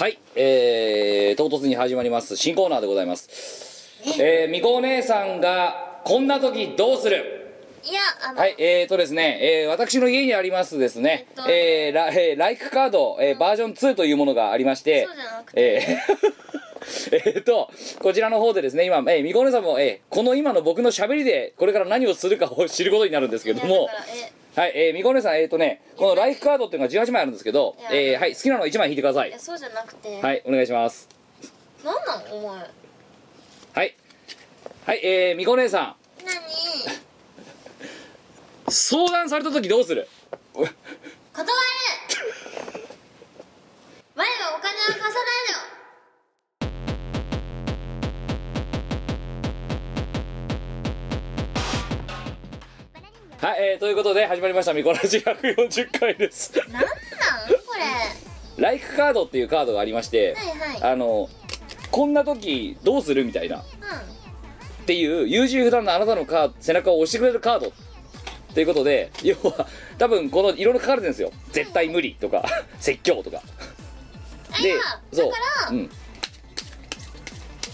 はい、えー、唐突に始まります。新コーナーでございます。え？ー、みこお姉さんがこんな時どうする？いやあの、はいえーとですね、えー私の家にありますですね、えっとえーラえーライクカード、えーバージョン2というものがありまして。そうじゃなくて。えー えーとこちらの方でですね今、えー、みこお姉さんも、えーこの今の僕の喋りでこれから何をするかを知ることになるんですけどもはい、えー、みこお姉さんえっ、とねこのライフカードっていうのが18枚あるんですけどえーはい好きなの1枚引いてください。いやそうじゃなくて、はいお願いします。なんなんお前。はい。はいえー、みこお姉さん。何？相談された時どうする？断る。我はお金は貸さないのはい、えー、ということで始まりましたミコラジ140回です。なんなんこれ。ライフカードっていうカードがありまして、はいはい。あのこんな時どうするみたいな。っうていう優柔不断なあなたのカード背中を押してくれるカードっていうことで要は多分このいろいろ書かれてるんですよ。絶対無理とか 説教とか。んいやそう。だから、うん、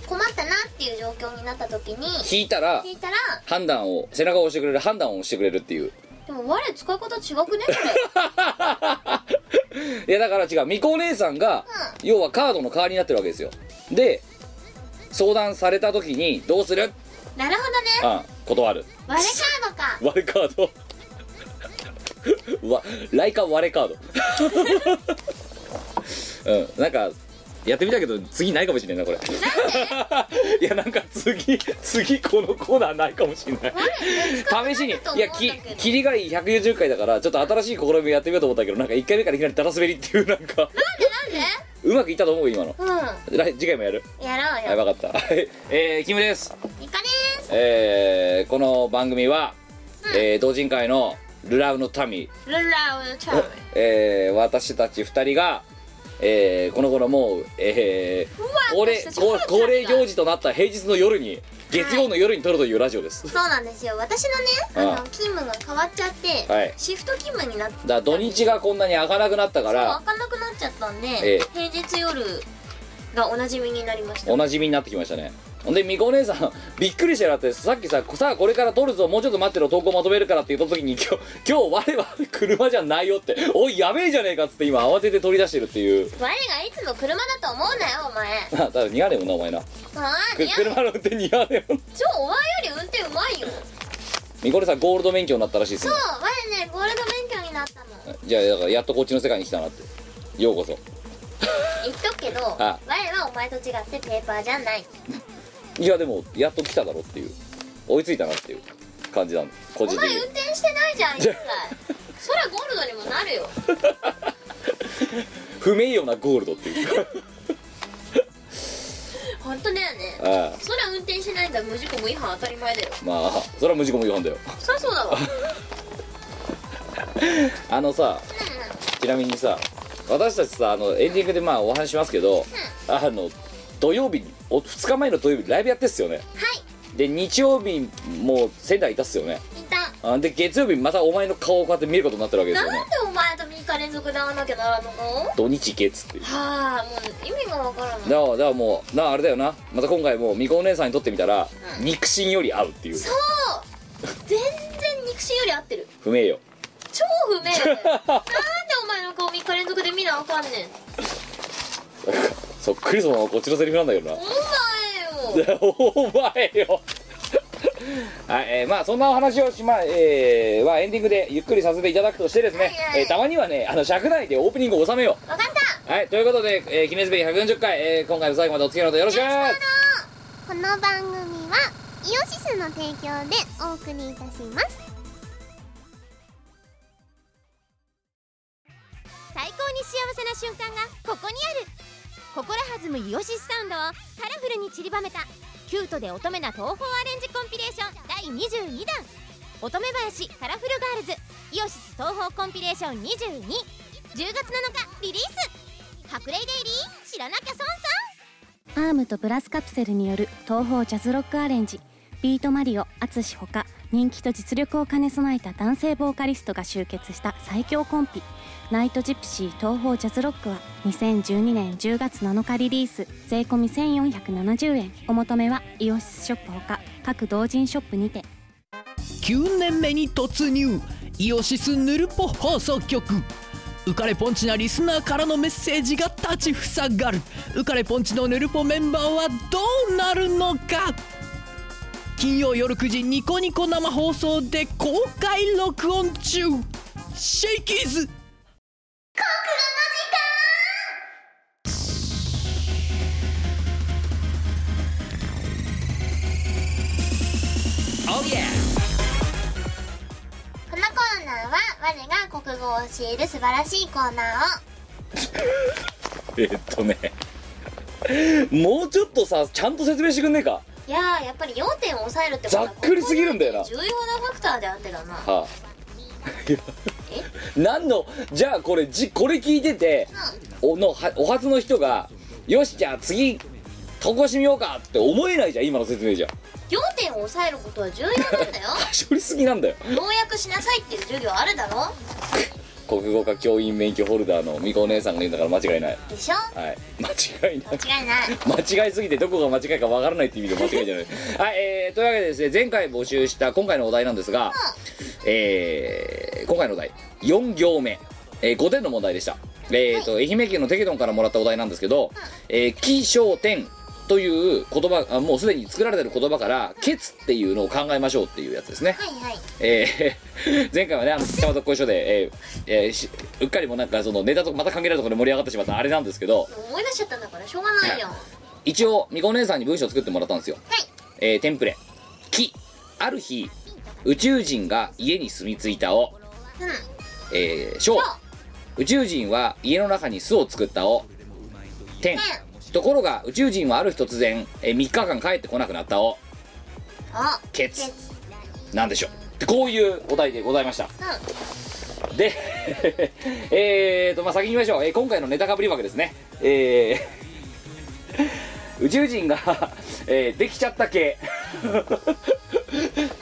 困ったなっていう状況になった時に引いたら聞いたら判断を背中を押してくれる判断をしてくれるっていう。でも我使い方違くねこれ。いやだから違う。みこお姉さんが、要はカードの代わりになってるわけですよ。で相談された時にどうする？なるほどね。あ断る。割れカードか。割れカード。わライカ割れカード。うん。なんかやってみたけど次ないかもしれないなこれ いやなんか次次このコーナーないかもしれない。試しにいやき切りがいい140回だからちょっと新しい試みやってみようと思ったけどなんか1回目からいきなりダラ滑りっていうなんか。なんうまくいったと思う今の。で来次回もやる？うんやろうはいよ分かった。はい。えー、キムです。イカです。えー、この番組は、えー同人会のルラウの民。ルラウチャームえー私たち2人が、えーこの頃もう、えーわ恒例恒例行事となった平日の夜に月曜の夜に撮るというラジオです、そうなんですよ。私のねああ。の勤務が変わっちゃって、はい。シフト勤務になってだから土日がこんなに開かなくなったかそうら開かなくなっちゃったんで、ええ。平日夜がおなじみになりました。おなじみになってきましたねほんでみこお姉さんびっくりしてなってさっきささあこれから撮るぞもうちょっと待ってろ投稿まとめるからって言った時に今日今日我は車じゃないよっておいやべえじゃねえかっつって今慌てて取り出してるっていう。我がいつも車だと思うなよお前。だから似合わねえもんなお前な。ああ車の運転似合わねえもん。超お前より運転うまいよ。みこねさんゴールド免許になったらしいですね。そう我ねゴールド免許になったの。じゃあだからやっとこっちの世界に来たなって。ようこそ。言っとくけど 我あはお前と違ってペーパーじゃないいやでもやっと来ただろっていう。追いついたなっていう。感じなん個お人的に。前運転してないじゃん一切。そりゃゴールドにもなるよ。不名誉なゴールドっていう。本当だよね。ああ。そりゃ運転してないんだ無事故無違反当たり前だよ。まあそれは無事故無違反だよ。そりゃそうだわ。あのさちなみにさ私たちさあのエンディングでまあお話ししますけど、あの土曜日にお2日前の土曜日ライブやってっすよね。はい。で日曜日も仙台いたっすよね。いた。あで月曜日またお前の顔をこうやって見ることになってるわけですよね。なんでお前と3日連続で会わなきゃならんの土日行けっつってあもう意味がわからない。だからだからもうなあれだよな。また今回もみこお姉さんにとってみたら、うん。肉親より合うっていう。そう。全然肉親より合ってる。不名誉超不明。なんでお前の顔3日連続で見なあかんねんそっくりそのままこっちのセリフなんだけどな。お前よ。お前よ。はい、えーまあそんなお話をしまえーはエンディングでゆっくりさせていただくとしてですね、はいはいえーたまにはねあの尺内でオープニングを収めよわかった。うはいということで、えー、記念すべき140回、えー今回も最後までお付き合いのほどよろしくこの番組はイオシスの提供でお送りいたします。最高に幸せな瞬間がここにある心弾むイオシスサウンドをカラフルに散りばめたキュートで乙女な東宝アレンジコンピレーション第22弾。乙女林カラフルガールズイオシス東宝コンピレーション221 0月7日リリース。白麗デイリー知らなきゃ損さん。アームとプラスカプセルによる東方ジャズロックアレンジ。ビートマリオ淳ほか人気と実力を兼ね備えた男性ボーカリストが集結した最強コンビナイトジプシー東方ジャズロックは2012年10月7日リリース税込1470円お求めはイオシスショップほか各同人ショップにて。9年目に突入イオシスヌルポ放送局。浮かれポンチなリスナーからのメッセージが立ちふさがる。浮かれポンチのヌルポメンバーはどうなるのか？金曜夜9時ニコニコ生放送で公開録音中。シェイキーズ。このコーナーは我が国語を教える素晴らしいコーナーを。えっとねもうちょっとさちゃんと説明してくんねえか？いやーやっぱり要点を抑えるってことはざっくりすぎるんだよな。重要なファクターであってだな。はあ。何のじゃあこれじこれ聞いてておのはお初の人がよしじゃあ次投稿してみようかって思えないじゃん今の説明じゃ。要点を抑えることは重要なんだよ。処理すぎなんだよ。要約しなさいっていう授業あるだろ国語科教員免許ホルダーのみこお姉さんが言うんだから間違いない。でしょ？はい。間違いない。間違いない。間違いすぎてどこが間違いかわからないって意味で間違いじゃない。はい、えー、というわけでですね前回募集した今回のお題なんですが、えー、今回のお題4行目、えー、5点の問題でした。えーと、愛媛県のテケドンからもらったお題なんですけど「えー、起承点」という言葉あもうすでに作られてる言葉から「ケツ」っていうのを考えましょうっていうやつですね。はいはい。えー 前回はねあの北とご一緒で、えーえーしうっかりもなんかそのネタとまた関係ないところで盛り上がってしまったあれなんですけど。思い出しちゃったんだからしょうがないよ。一応みこお姉さんに文章を作ってもらったんですよ。はい。えーテンプレ「き」ある日宇宙人が家に住み着いたをうん。えー、小宇宙人は家の中に巣を作ったを点ところが宇宙人はある日突然、えー、3日間帰ってこなくなったをあケツ。なんでしょう。でこういうお題でございました。うん。で えーとまあ先に言いましょう、えー今回のネタかぶり枠ですね。えー 宇宙人が、えーできちゃった系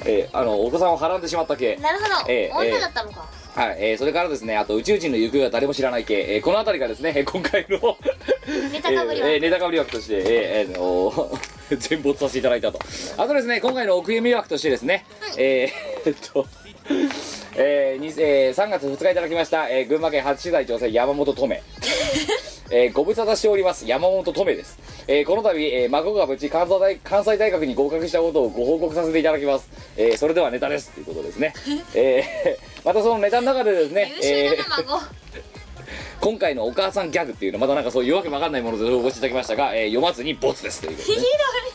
えーあのお子さんをはらんでしまった系なるほど、ええ女だったのか、はい、えーそれからですねあと宇宙人の行方は誰も知らない系、えーこの辺りがですねえー今回のネタかぶりは、えーえーネタかぶり枠として、えーえーあのー 全没させていただいたと。あとですね今回の奥読み枠としてですね、えーえっとえーにえー3月2日いただきました、えー群馬県初取材女性山本留。えーご無沙汰しております山本留です、えーこの度、えー孫が無事関西大関西大学に合格したことをご報告させていただきます、えーそれではネタです。ということですね、えーまたそのネタの中でですね優秀えーな孫、今回のお母さんギャグっていうのまたなんかそういうわけわかんないものでお越しいただきましたが、えー読まずにボツですということで、ね、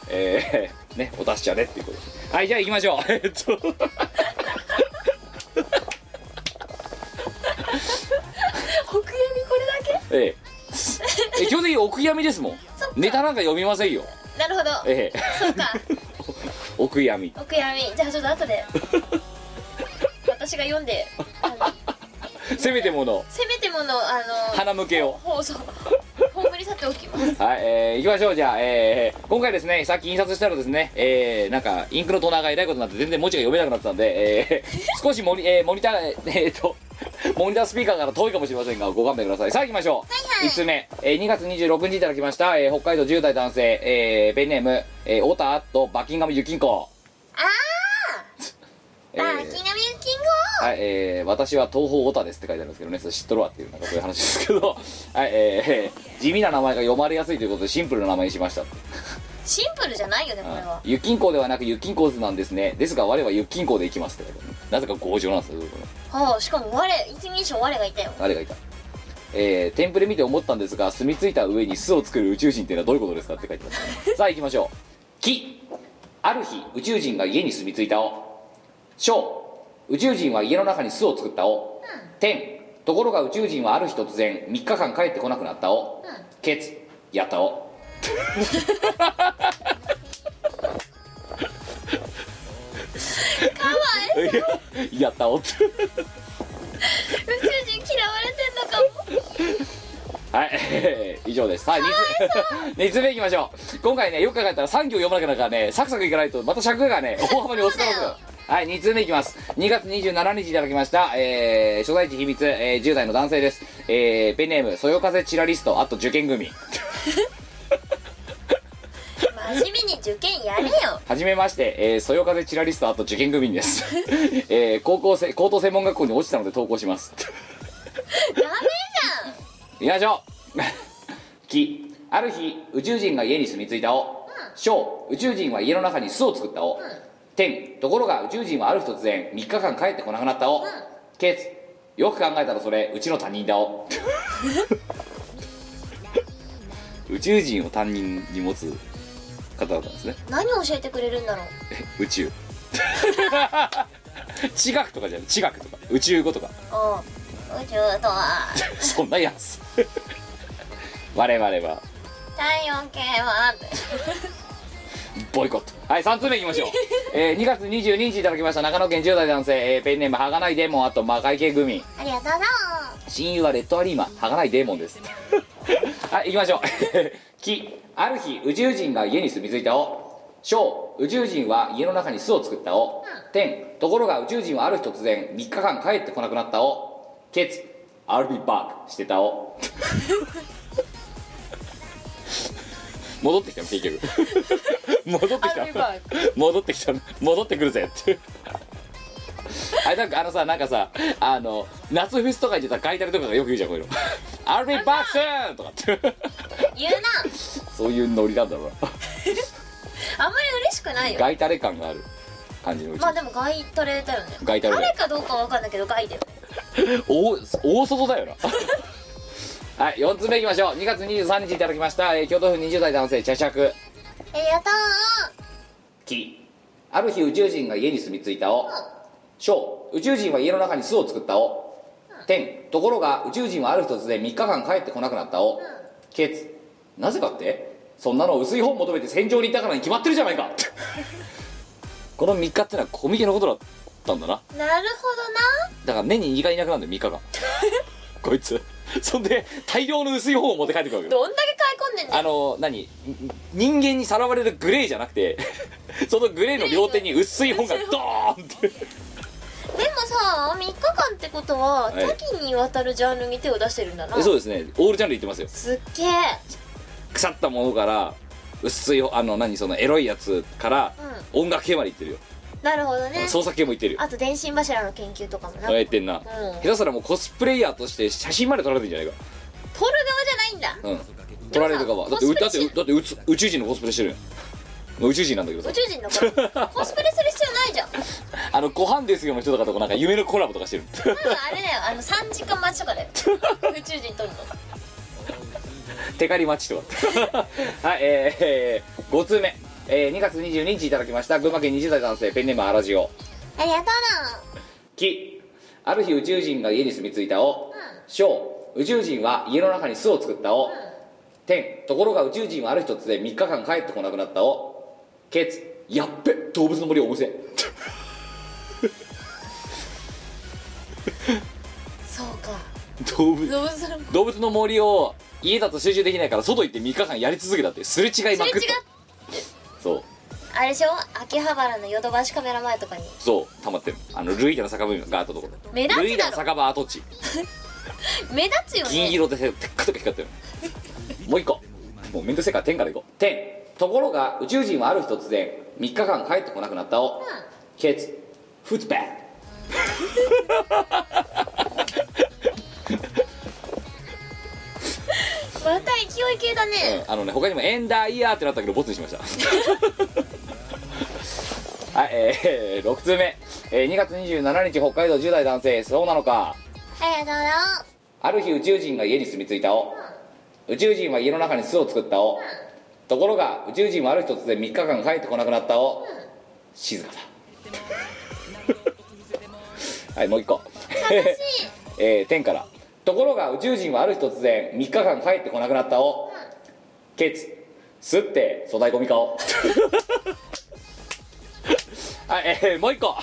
えーねお達者ねっていうこと。ではいじゃあ行きましょう。えっと。奥読みこれだええ。え基本的に奥闇ですもん。ネタなんか読みませんよ。けなるほど、ええ。そうか。奥闇奥闇じゃあちょっと後で。私が読んで。あのせめてもの。せめてものあの鼻向けを。放送葬り去っておきます。はい、えー、行きましょう。じゃあ、えー、今回ですねさっき印刷したらですねえー、なんかインクのトナーがえらいことになって全然文字が読めなくなってたんで、えー、少しモニ,、えー、モニターえーえーっとモニタースピーカーから遠いかもしれませんがご勘弁ください。さあ行きましょう、1つ目、えー、2月26日いただきました、えー、北海道10代男性、えー、ペンネーム、えー、オタアットバッキンガムユキンコ。あえーあバーキンガムユキンはい、えー、私は東方オタですって書いてあるんですけどね、それ知っとるわっていう、なんかそういう話ですけど、はい、えー、地味な名前が読まれやすいということでシンプルな名前にしました。ゴシンプルじゃないよねこれはユッキンコではなくユッキンコーズなんですね。ですが我はユッキンコで行きますって書いてあるね。なぜか強情なんですよ、ね、はあしかも我一人称我がいたよ誰がいた？えー、テンプレ見て思ったんですが、住み着いた上に巣を作る宇宙人っていうのはどういうことですかって書いてます、ね。さあ行きましょう。き、ある日宇宙人が家に住み着いたを。しょう、宇宙人は家の中に巣を作ったを。天、ところが宇宙人はある日突然3日間帰ってこなくなったを。ケツ、やったを。かわいいややったお。宇宙人嫌われてんのかも。はい、え ー以上です。はい2つ。つ目いきましょう。今回ねよく考えたら3行読まなきゃだからねサクサクいかないとまた尺がね大幅に押す可能性があるはい2通目いきます。2月27日いただきましたえー、所在地秘密、えー、10代の男性です。えー、ペンネームそよ風チラリストあと受験組。真面目に受験やれよ。はじめまして、えー、そよ風チラリストあと受験組です。えー、高校生高等専門学校に落ちたので投稿します。ダメいきましょ。うきある日宇宙人が家に住み着いたお小宇宙人は家の中に巣を作ったお天ところが宇宙人はある日突然3日間帰ってこなくなったお。ケツよく考えたらそれうちの他人だお。宇宙人を担任に持つ方だったんですね。何を教えてくれるんだろう。宇宙。地学とかじゃない。地学とか。宇宙語とか。宇宙とは。そんなやつ。我々は。太陽系はボイコット。はい3通目いきましょう、えー、2月22日いただきました。長野県10代男性、えーペンネームはがないデーモン。あと魔界系組ありがとうな親友はレッドアリーマはがないデーモンです。はい行きましょう。きある日宇宙人が家に住み着いたお。小。宇宙人は家の中に巣を作ったお。天。ところが宇宙人はある日突然3日間帰ってこなくなったお。ケツ。I'll be back してたお戻ってきたの結局。戻ってきた戻ってきたの？戻ってくるぜって。あれなんかあのさなんかさあの夏フェスとか行ってたら書いたりとかがよく言うじゃんこういうの「I'll be back soon!」とかって。言うな。そういうノリなんだろう。な あんまり嬉しくないよ。ガイタレ感がある感じのうち。まあでもガイトレだよね。ガイタレ誰かどうかわかんないけどガイだよね。大大外だよなはい4つ目いきましょう。2月23日いただきました、えー京都府20代男性茶尺ありがときある日宇宙人が家に住み着いたお小。宇宙人は家の中に巣を作ったお天。ところが宇宙人はある日突然3日間帰ってこなくなったおケツ。なぜかって？そんなの薄い本求めて戦場に行ったからに決まってるじゃないか。この3日ってのはコミケのことだったんだな。うなるほだから年に2回いなくなるんだよ3日間。こいつ そんで大量の薄い本を持って帰ってくるわけよ。どんだけ買い込んでんねんあの何？ん人間にさらわれるグレーじゃなくて そのグレーの両手に薄い本がドーンって。でもさ3日間ってことははい。多岐にわたるジャンルに手を出してるんだな。そうですね。オールジャンル言ってますよ。すっげえ。腐ったものから薄いあの何？そのエロいやつから音楽系まで言ってるよ、なるほどね。創作系も言ってるよ。あと電信柱の研究とかもな。やってんな、ん。下手すらもうコスプレイヤーとして写真まで撮られてんじゃないか。撮る側じゃないんだ。うん。撮られる側。だってうだってだって宇宙宇宙人のコスプレしてるよもう宇宙人なんだけどさ。宇宙人だからコスプレする必要ないじゃん。あのご飯ですよの人とかとこなんか夢のコラボとかしてる。まずあれだよ。あの3時間待ちとかだよ。宇宙人撮るの。テカリマッチとか。はいえー、5通目、えー、2月22日いただきました群馬県20代男性ペンネームアラジオ。ありがとうな。き。ある日宇宙人が家に住み着いたお小宇宙人は家の中に巣を作ったお天。ところが宇宙人はある日突然3日間帰ってこなくなったおケツ。やっべ。動物の森お店 そうか。動物。動物の動物の森を家だと集中できないから外行って3日間やり続けたってすれ違いまくった。すれ違っそう。あれでしょ？秋葉原のヨドバシカメラ前とかに。そう溜まってる。あのルイダの酒場があったところ。目立つだろ。ルイダの酒場跡地目立つよね。銀色でテッカテカ光ってる。もう一個。もうめんどくせえから天からいこう。天。ところが宇宙人はある日突然3日間帰ってこなくなったお、ケツ。フットバッまた勢い系だね。あのね他にもエンダーイヤーってなったけどボツにしました。はいえー、6通目、えー、2月27日北海道10代男性そうなのか。ありがとう。なある日宇宙人が家に住み着いたお。宇宙人は家の中に巣を作ったお。ところが宇宙人はある日突然3日間帰ってこなくなったお。静かだ。はいもう一個。えー、天からところが宇宙人はある日突然3日間帰ってこなくなったお。ケツすって粗大ゴミ顔はいえー、もう一個。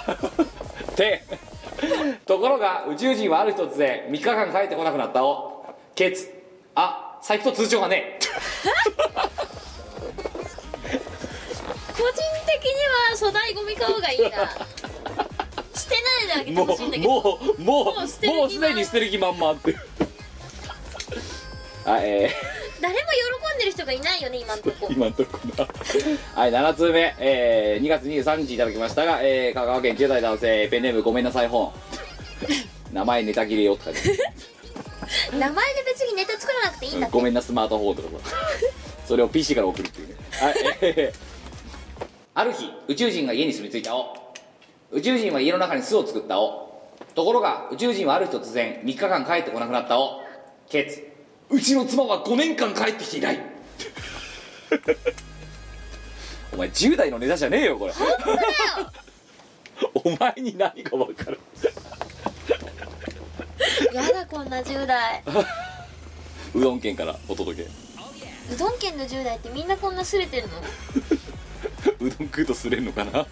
天ところが宇宙人はある日突然3日間帰ってこなくなったお。ケツ。あ財布と通帳がね 個人的には粗大ゴミ顔がいいな。あげてもほしいんだけどうもうもうもうすでに捨てる気満々って。はいえ誰も喜んでる人がいないよね今んとこ。ー、今んとこな。はい7通目、えー、2月23日いただきましたが、えー、香川県10代男性ペンネームごめんなさい本。名前ネタ切れよって書いて名前で別にネタ作らなくていいんだって。ごめんなスマートフォンとか。それを PC から送るっていうね。はい。えーある日宇宙人が家に住み着いた。お宇宙人は家の中に巣を作ったお。ところが宇宙人はある日突然3日間帰ってこなくなったお。ケツ。うちの妻は5年間帰ってきていない。お前10代のネタじゃねえよこれ。お前に何が分かる？やだこんな10代。うどん県からお届け。うどん県の10代ってみんなこんなすれてるの？うどん食うとすれんのかな？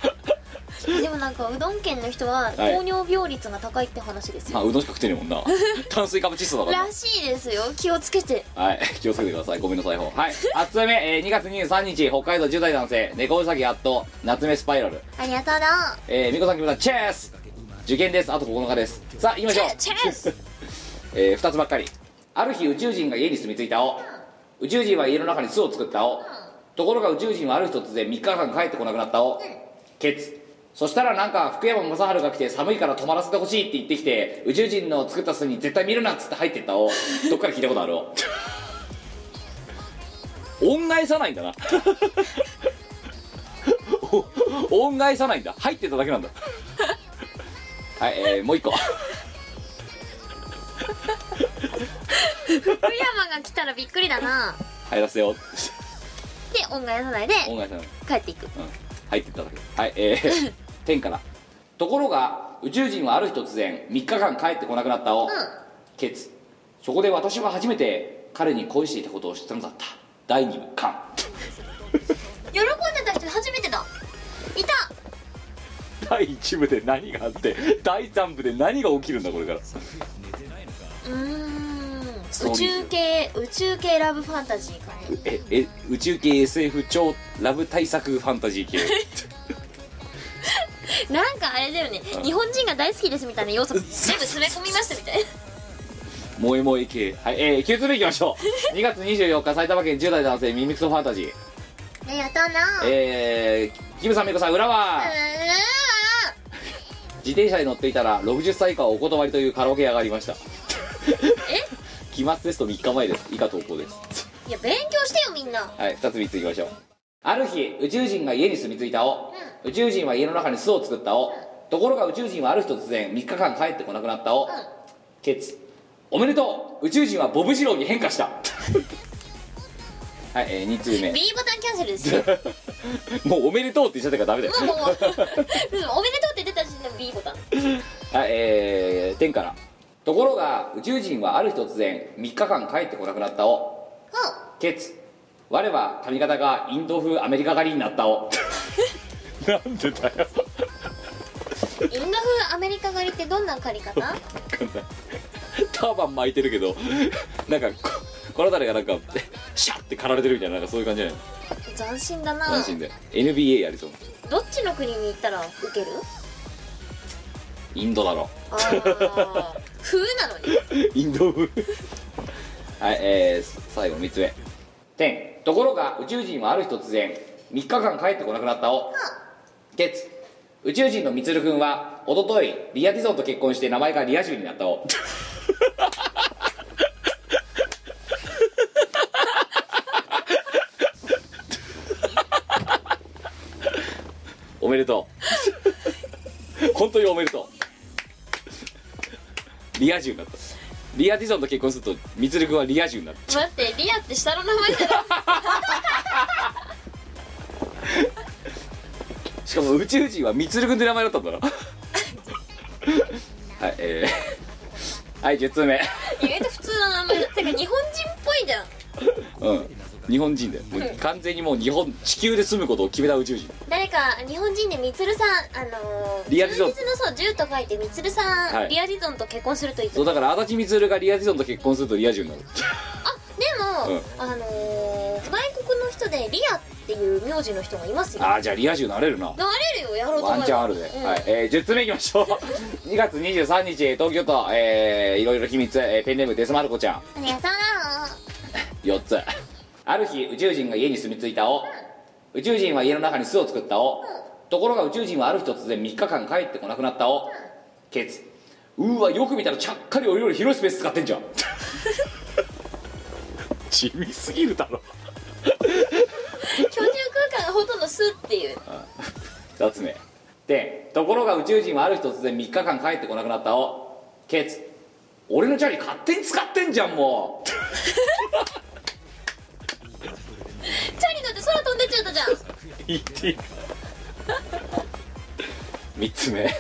でもなんかうどん県の人は糖尿病率が高いって話ですよ、まあうどんしか食ってねえもんな 炭水化物窒素だからならしいですよ気をつけてはい、気をつけてください。ごめんなさい、ほうはい。8つ目、えー2月23日、北海道10代男性、猫うさぎやっと、夏目スパイラル。ありがとうなえー、みこさん、きむさん、チェース受験です。あと9日です。さあ、行きましょう。チェース えー、2つばっかり。ある日、宇宙人が家に住み着いたお。宇宙人は家の中に巣を作ったお。ところが宇宙人はある日突然3日間帰ってこなくなったお。ケツ。そしたらなんか福山雅治が来て寒いから泊まらせてほしいって言ってきて宇宙人の作った巣に絶対見るなっつって入ってったお どっから聞いたことある？お恩返さないんだな。お恩返さないんだ。入ってただけなんだ。はい、えー、もう一個。福山が来たらびっくりだな。入らせよう。で恩返さないで恩返さない。帰っていく。うん。入ってっただけ。はいえー、天から。ところが宇宙人はある日突然3日間帰ってこなくなったを、ケツ。そこで私は初めて彼に恋していたことを知ったのだった。第二部巻 喜んでた人初めてだ。いた。第1部で何があって第3部で何が起きるんだこれから。うーん。宇宙系宇宙系ラブファンタジーかね。ええ宇宙系 SF 超ラブ対策ファンタジー系 なんかあれだよね。日本人が大好きですみたいな要素 全部詰め込みましたみたいな。萌え萌え系。はいえー、9つ目いきましょう。2月24日埼玉県10代男性ミミクソファンタジー。ありがとうなえー、キムさんメイコさん裏は。自転車に乗っていたら60歳以下はお断りというカラオケ屋がありました。え？期末テスト3日前です。以下投稿です。いや勉強してよみんな。はい2つ3ついきましょうある日宇宙人が家に住み着いたお、宇宙人は家の中に巣を作ったお、ところが宇宙人はある日突然3日間帰ってこなくなったお、ケツ。おめでとう。宇宙人はボブジローに変化した。はい、えー、2通目。B ボタンキャンセルですよ。もうおめでとうって言っちゃったからダメだよ。もうもううんおめでとうって出た時点で B ボタン。はい、えー、天から。ところが宇宙人はある日突然3日間帰ってこなくなったおケツ我は髪型がインド風アメリカ狩りになったお。なんでだよ。インド風アメリカ狩りってどんな狩り方？ターバン巻いてるけどなんかここの辺りがなんかシャッて刈られてるみたいななんかそういう感じじゃない？斬新だな。斬新で。NBA やりそう。どっちの国に行ったらウケる？インドだろ。風なのに？インド風。はいえー、最後3つ目天ところが宇宙人はある日突然3日間帰ってこなくなったお。月宇宙人のみつるくんは一昨日リア・ディゾンと結婚して名前がリア充になったお。おめでとう。本当におめでとう。リア充になった。リア・ディゾンと結婚するとみつるくんはリア充になる待ってリアって下の名前じゃないしかも宇宙人はみつるくんって名前だったんだな。はいえー、はい10通目。意外と普通の名前だ。てか日本人っぽいじゃん。うん 日本人だよもう完全にもう日本地球で住むことを決めた宇宙人。誰か日本人でみつるさんあのー、リアディゾン充実のそう銃と書いてみつるさん、はい。リアディゾンと結婚するといいと。そうだから足立みつるがリア・ディゾンと結婚するとリア充になる。あでも、あのー、外国の人でリアっっていう名字の人がいますよ。ああじゃあリア充なれるな。なれるよやろうとワ思えば。ンチャンあるで、うん。はい、えー、10つ目いきましょう。2月23日東京都、えー、いろいろ秘密、えーペンネームデスマルコちゃん。ありがとうな4つある日宇宙人が家に住み着いたを宇宙人は家の中に巣を作ったをところが宇宙人はある日突然3日間帰ってこなくなったをケツ。うーわよく見たらちゃっかり俺より広いスペース使ってんじゃん。地味すぎるだろ。居住空間がほとんど巣っていう。2つ目でところが宇宙人はある日突然3日間帰ってこなくなったをケツ。俺のチャリ勝手に使ってんじゃんもう。チ ャリ乗って空飛んでっちゃったじゃん。言って。いい3つ目。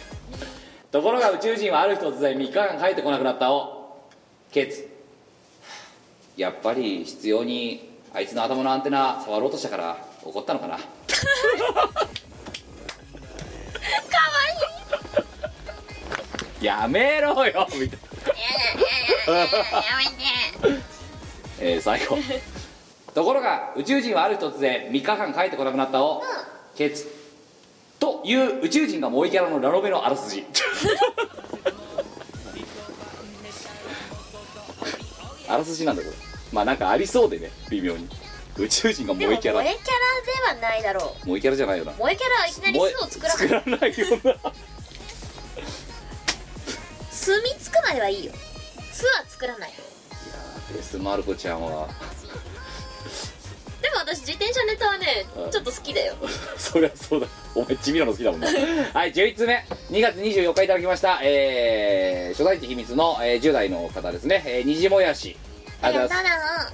ところが宇宙人はある日突然3日間帰ってこなくなった。をケツ。やっぱり必要にあいつの頭のアンテナ触ろうとしたから怒ったのかな。かわいい。やめろよみたいな。やめて。えー最後ところが宇宙人はある日突然3日間帰ってこなくなったをケツという宇宙人が萌えキャラのラノベのあらすじ。あらすじなんだこれ。まあなんかありそうでね微妙に。宇宙人が萌えキャラ萌えキャラではないだろう。萌えキャラじゃないよな。萌えキャラはいきなり巣を作ら 作らない。よな住み着くまではいいよ。巣は作らない。デスマルコちゃんはでも私自転車ネタはねうん。ちょっと好きだよ。そりゃそうだ。お前地味なの好きだもんな。はい11つ目2月24日いただきました。えー、初代って秘密の、えー10代の方ですね、えー、虹もやし。ありがとうございます。な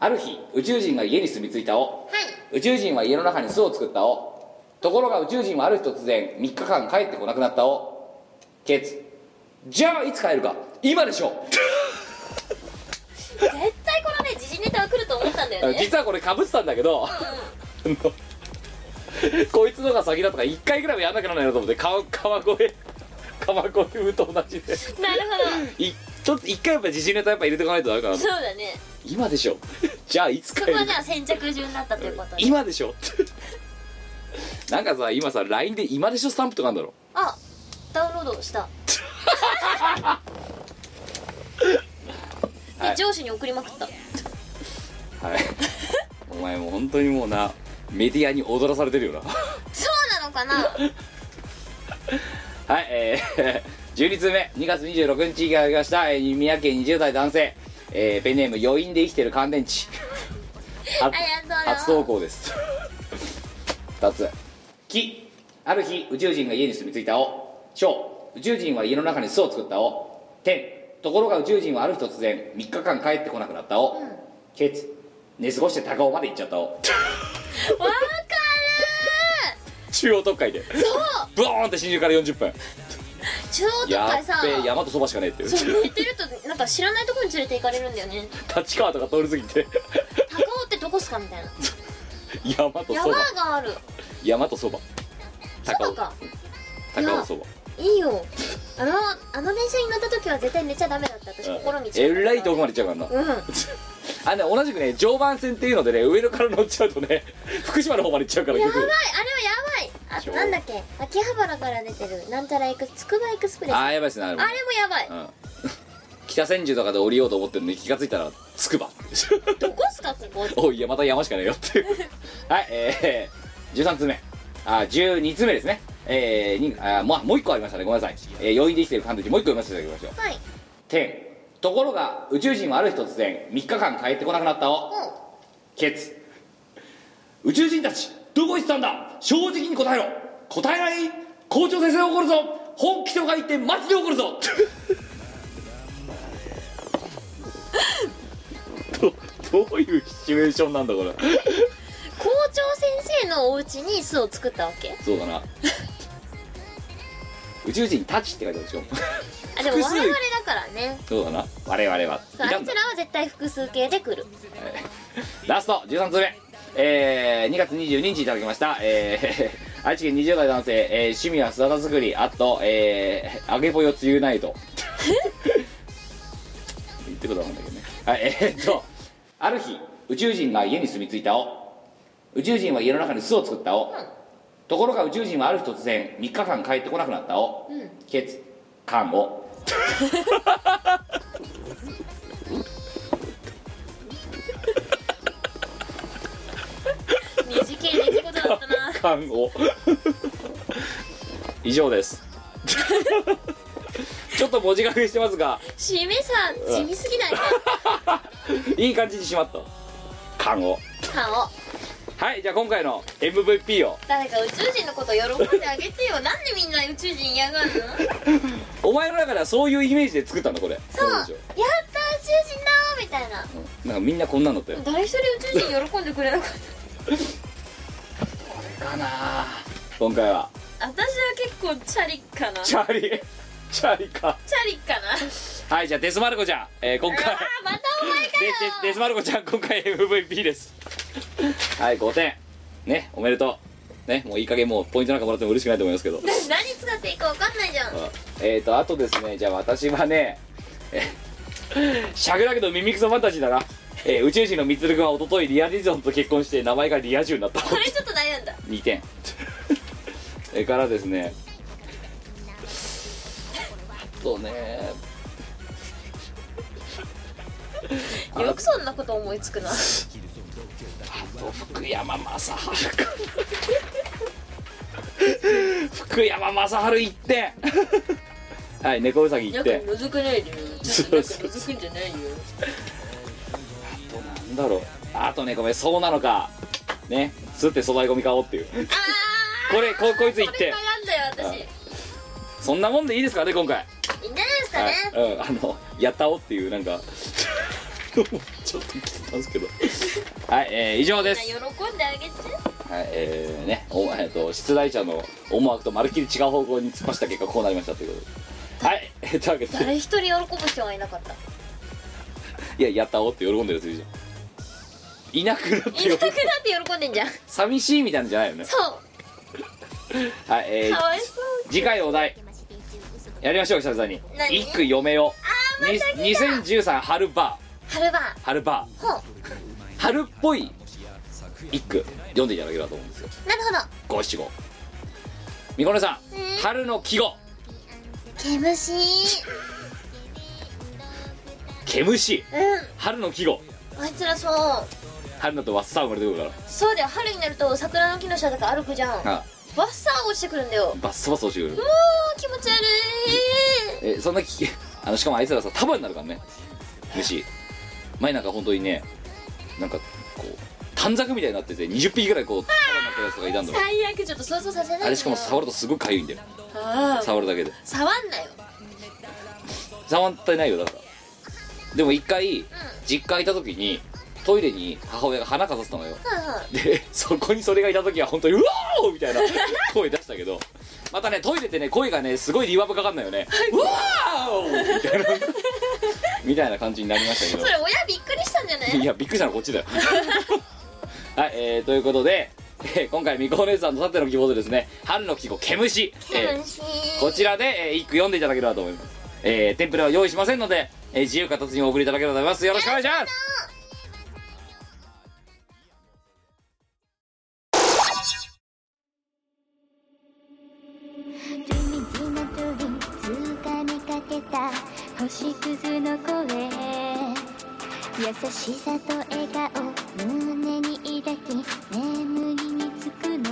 ある日宇宙人が家に住み着いたをはい。宇宙人は家の中に巣を作ったをところが宇宙人はある日突然3日間帰ってこなくなったをケツ。じゃあいつ帰るか。今でしょ。絶対このね時事ネタはんだよね。実はこれかぶってたんだけど、こいつのが先だとか1回ぐらいはやんなきゃならないなと思って川川越川越風と同じで。なるいちょっと一回やっぱ自信ネタやっぱ入れていかないとダメかなそうだね。今でしょ。じゃあいつ帰そこるはじゃあ先着順になったということで。今でしょ。なんかさ今さ LINE で今でしょスタンプとかあるんだろ。あダウンロードした。で、はい上司に送りまくったはい。お前もう本当にもうなメディアに踊らされてるよな。そうなのかな？はいえー、12通目2月26日いただきました、えー、宮城県20代男性、えーペンネーム余韻で生きてる乾電池。はありがとうよ。初投稿です。2つ「き」ある日宇宙人が家に住み着いたを「小」宇宙人は家の中に巣を作ったを「天」ところが宇宙人はある日突然3日間帰ってこなくなったを「ケツ」寝過ごして高尾まで行っちゃった。をわか中央特会で。るそう。ブーンって新宿から40分。中央とやっかさべえ山とそばしかねえってそう寝てるとなんか知らないところに連れて行かれるんだよね。立川とか通り過ぎて。高尾ってどこっすかみたいな。山とそ山ばがある。山とそば。そばか。高尾そばいいよ。あのあの電車に乗った時は絶対寝ちゃダメだった。私心にえらい遠くまで行っちゃうからな。うん。あね同じくね常磐線っていうのでね上野から乗っちゃうとね 福島の方まで行っちゃうからやばい。あれはやばい。あとなんだっけ？秋葉原から出てるなんちゃらエクスつくばエクスプレス。あやばいですねあれもやばい。うん。北千住とかで降りようと思ってるのに気がついたらつくば。どこっすかここ？おいいやまた山しかねえよっていう。はいえー、13つ目。あ12つ目ですねえー、にあもうもう一個ありましたね。ごめんなさい、えー、余韻で生きてる感じもう一個読ませていただきましょうはい。点ところが宇宙人はある日突然3日間帰ってこなくなった。をケツ。宇宙人たちどこ行ってたんだ？正直に答えろ。答えない？校長先生怒るぞ。本気とか言ってマジで怒るぞ。どどういうシチュエーションなんだこれ。校長先生のお家に巣を作ったわけ？そうだな宇宙人たちって書いてあるでしょあでも我々だからね。そうだな。我々は。そうあいつらは絶対複数形で来る。ラスト13つ目。えー、2月22日いただきました。えー、愛知県20代男性、えー、趣味は巣田作り。あとえー、揚げぽよ梅雨ナイト。言ってことなんだけどね。はいえー、っとある日宇宙人が家に住み着いたお宇宙人は家の中に巣を作ったお、ところが宇宙人はある日突然3日間帰ってこなくなったお、ケツカンお短い出来事だったな。カンお以上ですちょっと文字書きしてますが締めさ地味すぎないかいい感じにしまったカンお缶をはいじゃあ今回の MVP を誰か宇宙人のこと喜んであげてよ。なんでみんな宇宙人嫌がるの？お前の中ではそういうイメージで作ったんだこれ。そう。やった宇宙人だーみたいな。うん。なんかみんなこんなんだったよ。誰一人宇宙人喜んでくれなかった。かな今回は。私は結構チャリかな。チチャリチャリか。ャリかな。はいじゃあデスマルコちゃん、えー今回。あーまたお前かでよ。でデスマルコちゃん今回 MVP です。はい5点ねおめでとう。ねもういい加減もうポイントなんかもらっても嬉しくないと思いますけど。な 何使っていいか分かんないじゃん。えーとあとですねじゃあ私はねえしゃぐだけど耳クソファンタジーだな、えー宇宙人のミツル君は一昨日リアディゾンと結婚して名前がリア充になった。これちょっと悩んだ。2点。それからですねあとね。よくそんなこと思いつくな。あと福山雅治か。福山雅治1点 はい猫うさぎ1なんか点覗かないでよちょっとなんか覗くんじゃないよ。あとなんだろう。あとねごめんそうなのか。ね。すって粗大ゴミ買おうっていう。あこれここいつ1これ点悩んだよ私そんなもんでいいですかね今回。いいんじゃないですかはい。ね、うん、あのやったおっていうなんか。ちょっと来てたんですけど。はい、えー、以上です。喜んであげて。はいえー、ねお、えー、と出題者の思惑とまるっきり違う方向に突っ走った結果こうなりましたということで。はいえいうわけで。誰一人喜ぶ人がいなかった。いややったおって喜んでるやついるじゃん。いなくなっていなくなって喜んでんじゃん。寂しいみたいなんじゃないよね。そう。はいえーかわいそう。次回お題やりましょう久々に。何？一句嫁をあーまた来た。2013春バ春バー。春バー。ーほう。春っぽい一句。読んでいただければと思うんですよ。なるほど。五七五。みこねさんうん。春の季語。毛虫。毛虫。う春の季語。んあいつらそう。春だとわっさ生まれてくるから。そうだよ。春になると桜の木の下とか歩くじゃん。あバッサー落ちてくるんだよ。バッサバサ落ちてくる。もう気持ち悪い。えそんなき あのしかもあいつらさ束になるからね。虫前なんか本当にねなんかこう短冊みたいになってて20匹ぐらいこう束になってるやつがいたんだろ最悪ちょっと想像させないでよ。あれしかも触るとすごい痒いんだよ。ああ。触るだけで。触んなよ。触ってないよだから。でも一回実家いた時にトイレに母親が花飾ってたのよ。はいはいでそこにそれがいた時は本当に「うわー!」みたいな 声出したけど。またねトイレってね声がねすごいリバーブかかんないよね「うわー!」みたいな。みたいな感じになりましたけそれ親びっくりしたんじゃない？どいやびっくりしたのこっちだよ。はい、えー、ということで、えー今回みこお姉さんのさての希望でですね春の季語毛虫、えーこちらで、えー一句読んでいただければと思います、えー、テンプレは用意しませんので、えー自由形にお送りいただければと思います。よろしくお願いします星屑の声優しさと笑顔胸に抱き眠りにつくの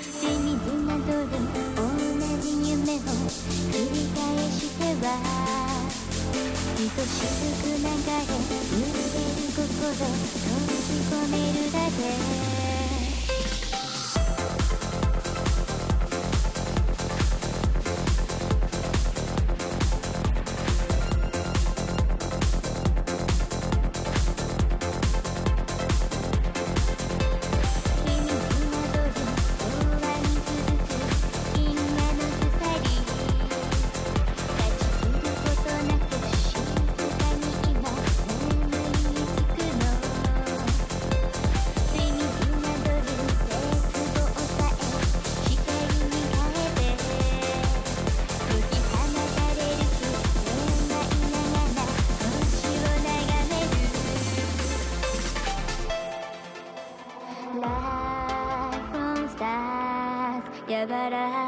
秘密などで同じ夢を繰り返しては愛しずく流れ揺れる心閉じ込めるだけ柔らか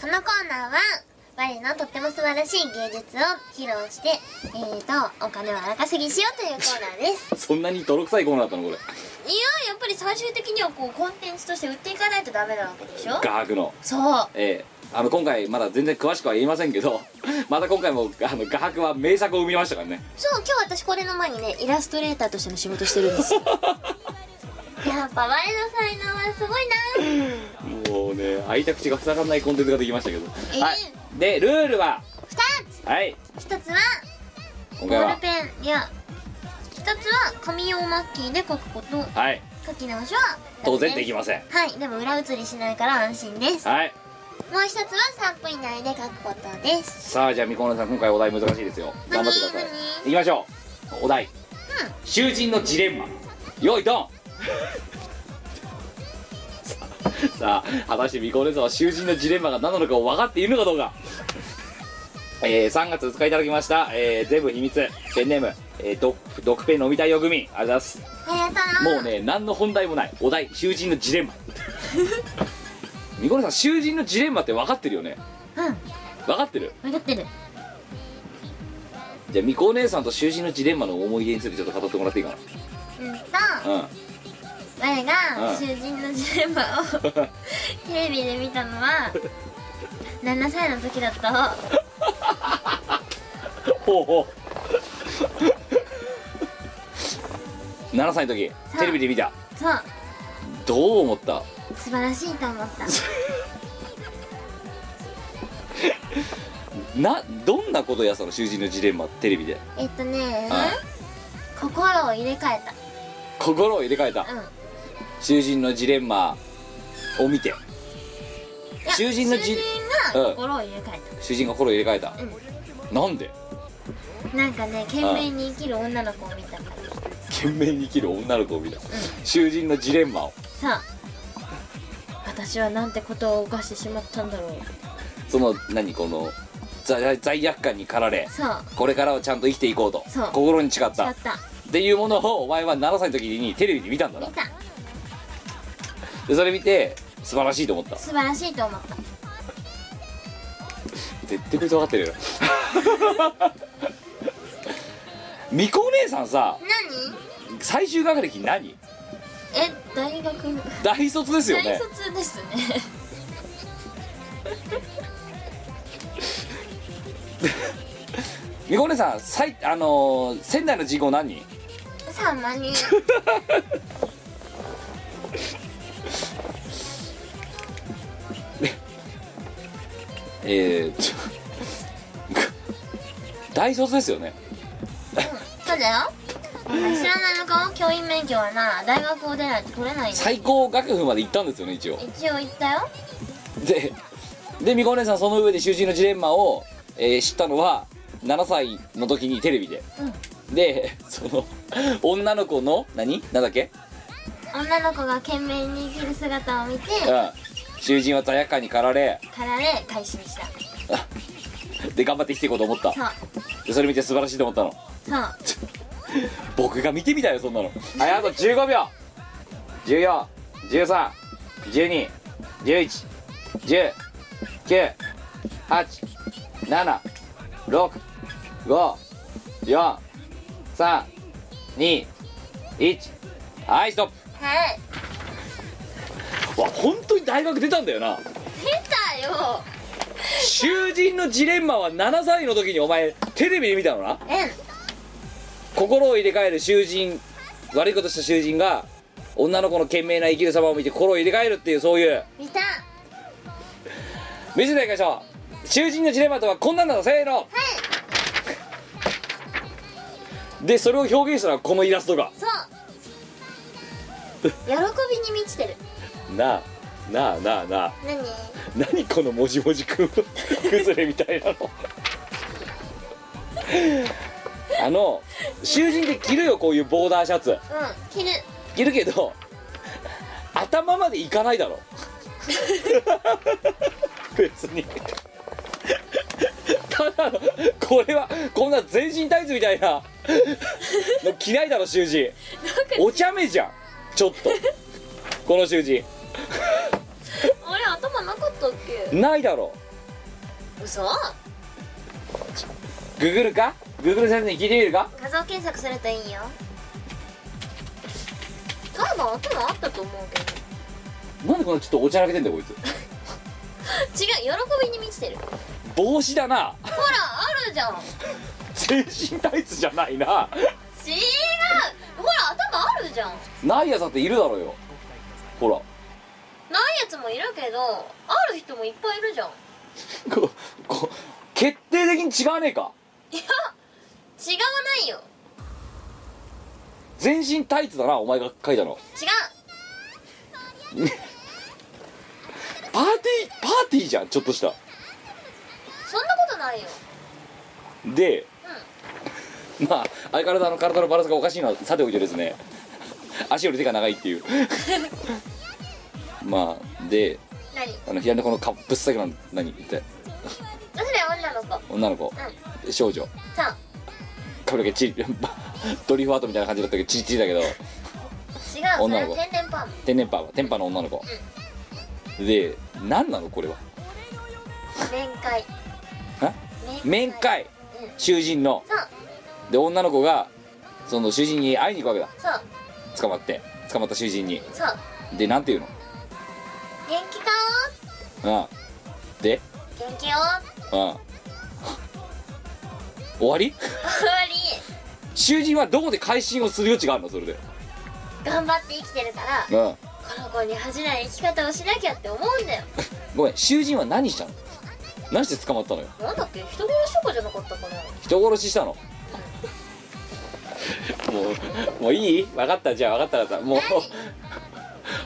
このコーナーは我のとっても素晴らしい芸術を披露してえーとお金を荒稼ぎしようというコーナーです。そんなに泥臭いコーナーだったのこれ。いややっぱり最終的にはこうコンテンツとして売っていかないとダメなわけでしょ？画伯の。そう。ええ。あの今回まだ全然詳しくは言いませんけど また今回もあの画伯は名作を生みましたからね。そう今日私これの前にねイラストレーターとしての仕事してるんですよ。やっぱ我の才能はすごいなもうね開いた口が塞がらないコンテンツができましたけど、ええはい。でルールは？2つ。はい。1つはボールペン。いや1つは紙用マッキーで書くこと。はい。書き直しは当然できまません。はい。でも裏写りしないから安心です。はい。もう一つは3分以内で書くことです。さあじゃあみこねさん今回お題難しいですよ。頑張ってください。何？いきましょう。お題、囚人のジレンマ。よいドン さあ果たしてみこお姉さんは囚人のジレンマが何なのかを分かっているのかどうか。えー、3月2日いただきました、えー、全部秘密。ペンネーム、えー、ドドクペン飲みたいよ組。ありがとうございます。もうね何の本題もないお題。囚人のジレンマ。みこねさん囚人のジレンマって分かってるよね。うん。分かってる？分かってる。じゃあみこお姉さんと囚人のジレンマの思い出についてちょっと語ってもらっていいかうんと。なうん我がうん囚人のジレンマを テレビで見たのは7歳の時だった。ほうほう。7歳の時テレビで見た。そう。どう思った？素晴らしいと思った。などんなことやったの囚人のジレンマテレビで？えっとねあ心を入れ替え心を入れ替えたた。うん囚人のジレンマを見て。囚人のじ囚人が心を入れ替え囚人が心を入れ替えた、なんで？たなんかね懸命に生きる女の子を見たから。懸命に生きる女の子を見た、囚人のジレンマを。さあ私はなんてことを犯してしまったんだろう。その何？この罪罪悪感に駆られそう。これからはちゃんと生きていこうと。心に誓った。やった。っていうものをお前は7歳の時にテレビで見たんだな。見たでそれ見て素晴らしいと思った。素晴らしいと思った。絶対こいつ分かってるよ。みこお姉さんさ何？最終学歴何？え大学。大卒ですよ大ね卒ですね。みこお姉さんさいあのー仙台の人口何人？3万人えー、大卒ですよね。そうだよ。知らないのか？教員免許はな大学を出ないと取れないんだよ最高学府まで行ったんですよね一応。一応言ったよ。ででみこお姉さんその上で囚人のジレンマを、えー知ったのは7歳の時にテレビで、でその女の子の何？なんだっけ？女の子が懸命に生きる姿を見てうん囚人は罪悪感に駆られかられ改心した。で頑張って生きていこうと思った。そう。でそれ見て素晴らしいと思ったの。そう。僕が見てみたよそんなの。はいあと15秒。14151617654321はいストッはい。プわ本当に大学出たんだよな。出たよ。囚人のジレンマは7歳の時にお前テレビで見たのな？うん。心を入れ替える囚人悪いことした囚人が女の子の懸命な生きる様を見て心を入れ替えるっていうそういう。見た。見せていきましょう。囚人のジレンマとはこんなんだぞせーの。でそれを表現したのはこのイラストが。そう。喜びに満ちてるなあなあなあな。あ何？何このもじもじくん 崩れみたいなの。あの囚人って着るよこういうボーダーシャツ。うん着る。着るけど頭までいかないだろ。別に。ただのこれはこんな全身タイツみたいなの着ないだろ囚人。お茶目じゃんちょっと。この囚人 あれ頭なかったっけ？ないだろ。嘘？ググるか？グーグル先生に聞いてみるか？画像検索するといいよ。多分頭あったと思うけど。なんでこんなちょっとおちゃらけてんだよこいつ。違う喜びに満ちてる。ほ帽子だな。らあるじゃん。全身タイツじゃないな。違う。ほら頭あるじゃん。ないやつだっているだろうよ。ほらないやつもいるけどある人もいっぱいいるじゃん。ここ決定的に違わねえか？いや違わないよ。全身タイツだなお前が書いたの。違う。パーティーパーティーじゃんちょっとした。そんなことないよ。でまあ相変わらずあの体のバランスがおかしいのはさておいてですね。足より手が長いっていう まあで何？あの左のこのかぶっさけの何？言って。それ女の子。女の子、少女。そう。髪の毛チリ ドリフアートみたいな感じだったけどチリチリだけど。違う女の子。は天然パーマ。天然パーマ。天パの女の子、で何なのこれは？面会。え？面会。うん。囚人の。そう。で女の子がその囚人に会いに行くわけだ。そう。捕まって。捕まった囚人に。そう。でなんて言う元気かのうん。で？お元気ようん。終わり？終わり。囚人はどこで改心をする余地があるの？それで。頑張って生きてるからうん。この子に恥じない生き方をしなきゃって思うんだよ。ごめん囚人は何したの？何して捕まったのよ？なんだっけ人殺しとかじゃなかったかな。人殺ししたの？もうもういい？分かった。じゃあ分かった分かった。もう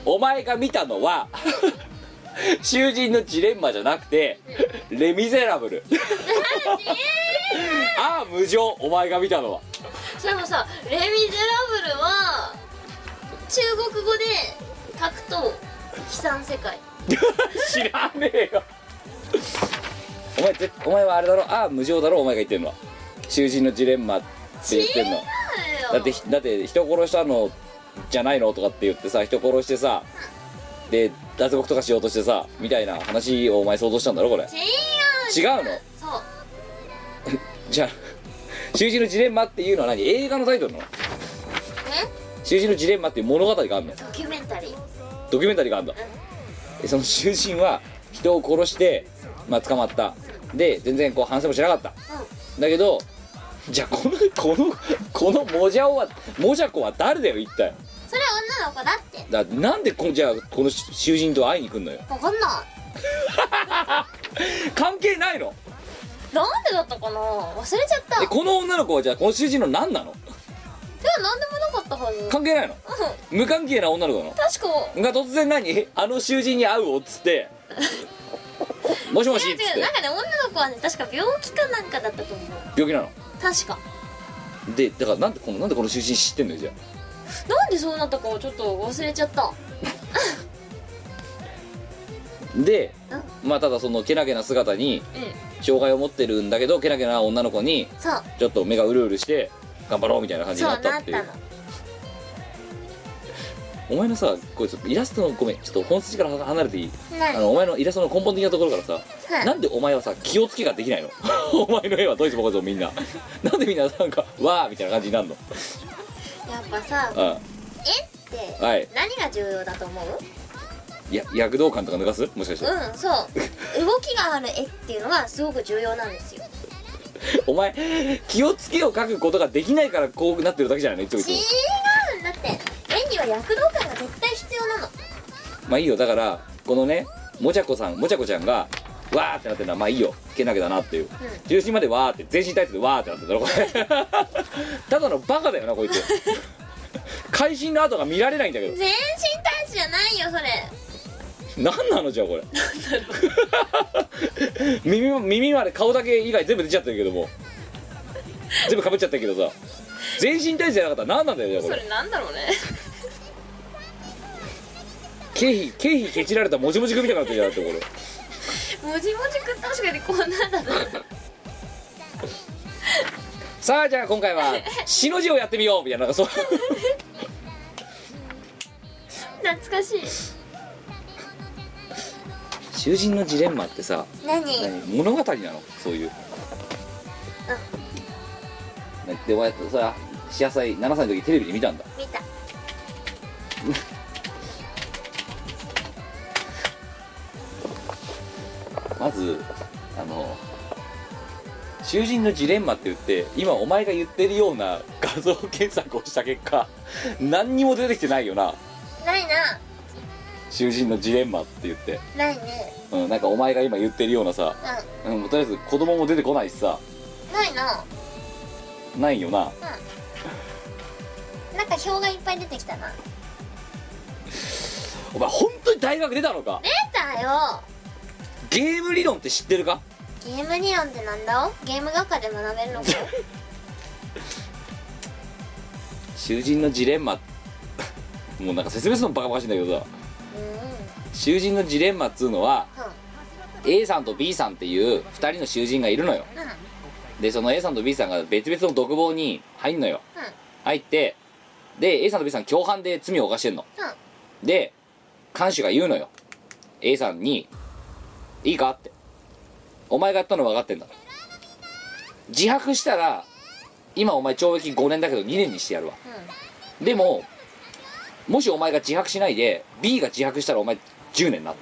お前が見たのは 囚人のジレンマじゃなくてレ・ミゼラブル。ああ無情。お前が見たのは。それもさ「レ・ミゼラブル」は中国語で書くと悲惨世界。知らねえよ。お前ぜお前はあれだろ？ああ無情だろ？お前が言ってんのは。囚人のジレンマって言ってんの。だってだって人殺したのじゃないの？とかって言ってさ人殺してさで脱獄とかしようとしてさみたいな話をお前想像したんだろこれ？違う。の？そう。じゃあ囚人のジレンマっていうのは何？映画のタイトルなの？ね囚人のジレンマっていう物語があるのドキュメンタリー。ドキュメンタリーがあるんだ。でその囚人は人を殺して、まあ、捕まった。で全然こう反省もしなかった。だけどじゃあこのこのこのモジャオはモジャコは誰だよ一体？それは女の子だって。だなんでこのじゃあこの囚人と会いに来んのよ？わかんない。関係ないの？なんでだったかな？忘れちゃった。でこの女の子はじゃあこの囚人の何なの？でもなんでもなかったはず。関係ないの？うん。無関係な女の子なの？確か。が突然何？あの囚人に会うおっつって。もしもしっつって。なんかね女の子はね確か病気かなんかだったと思う。病気なの？確か。でだからなんでこのなんでこの囚人知ってんのよじゃなんでそうなったかをちょっと忘れちゃった。あでまあただそのけなげな姿にうん。障害を持ってるんだけどけなげな女の子にそう。ちょっと目がうるうるして頑張ろうみたいな感じになったっていう。たの。お前のさこれちょっとイラストのごめん。ちょっと本筋から離れていい？あ何のお前のイラストの根本的なところからさはい。なんでお前はさ気をつけができないの？お前の絵はどいつもこいつもみんな。なんでみんななんかわーみたいな感じになるの？やっぱさうん。絵ってはい。何が重要だと思う？いや躍動感とか抜かす？もしかして、うんそう。動きがある絵っていうのがすごく重要なんですよ。お前気をつけを描くことができないからこうなってるだけじゃないの？いつもいつ違もうんだって。絵には躍動感が絶対必要なの。まあいいよ。だからこのねもちゃこさんもちゃこちゃんがわーってなってるのはまあいいよ。けなげだなっていう。中心までわーって全身タイツでわーってなってるだろこれ。ただのバカだよなこいつ。会心の跡が見られないんだけど。全身タイツじゃないよそれ。何なのじゃあこれ。耳も耳まで顔だけ以外全部出ちゃってるけども。全部かぶっちゃったけどさ。全身タイツじゃなかったら何なんだよじゃあこれ。れなんだろうね。経費経費ケチられたもじもじくみたいになってるじゃんだってこれもじもじく確かにこんなんだな。さあじゃあ今回は「しの字をやってみよう」みたいななんかそう。懐かしい。囚人のジレンマってさ何？何？物語なの？そういう、でお前さ4歳7歳の時テレビで見たんだ。見た ずあの囚人のジレンマって言って今お前が言ってるような画像検索をした結果何にも出てきてないよな。ないな。囚人のジレンマって言って、ないね。うん、なんかお前が今言ってるようなさ、ううん、とりあえず子供も出てこないしさ。んないな。ないよな。なんか表がいっぱい出てきたな。お前本当に大学出たのか？出たよゲーム理論って知ってるか？ゲーム理論ってなんだ？ゲーム学科で学べるのか？囚人のジレンマ。もうなんか説明するのバカバカしいんだけどさ。囚人のジレンマっつうのは A さんと B さんっていう2人の囚人がいるのよ。うん。うんでその A さんと B さんが別々の独房に入んのよ。入ってで A さんと B さん共犯で罪を犯してんの。で看守が言うのよ。A さんに「いいか?」って「お前がやったの分かってんだ」自白したら今お前懲役5年だけど2年にしてやるわ。でももしお前が自白しないで B が自白したらお前10年な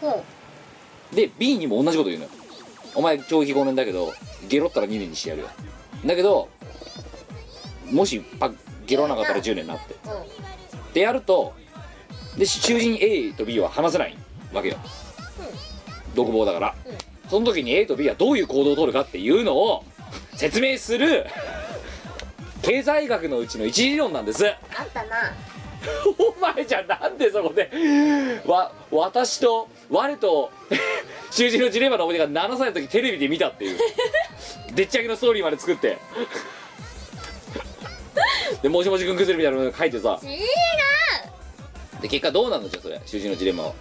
ほで B にも同じこと言うのよ。お前懲役5年だけどゲロったら2年にしてやるよ。だけどもしパゲロなかったら10年なって。ううん。でやるとで囚人 A と B は話せないわけよ、独房だから、うんその時に A と B はどういう行動を取るかっていうのを説明する経済学のうちの一理論なんです。あったな。お前じゃなんでそこでわ私と我と 囚人のジレンマの思い出が7歳の時テレビで見たっていう。でっち上げのストーリーまで作って。でもしもしくん崩れみたいなの書いてさ。違う。で結果どうなんのじゃあそれ囚人のジレンマは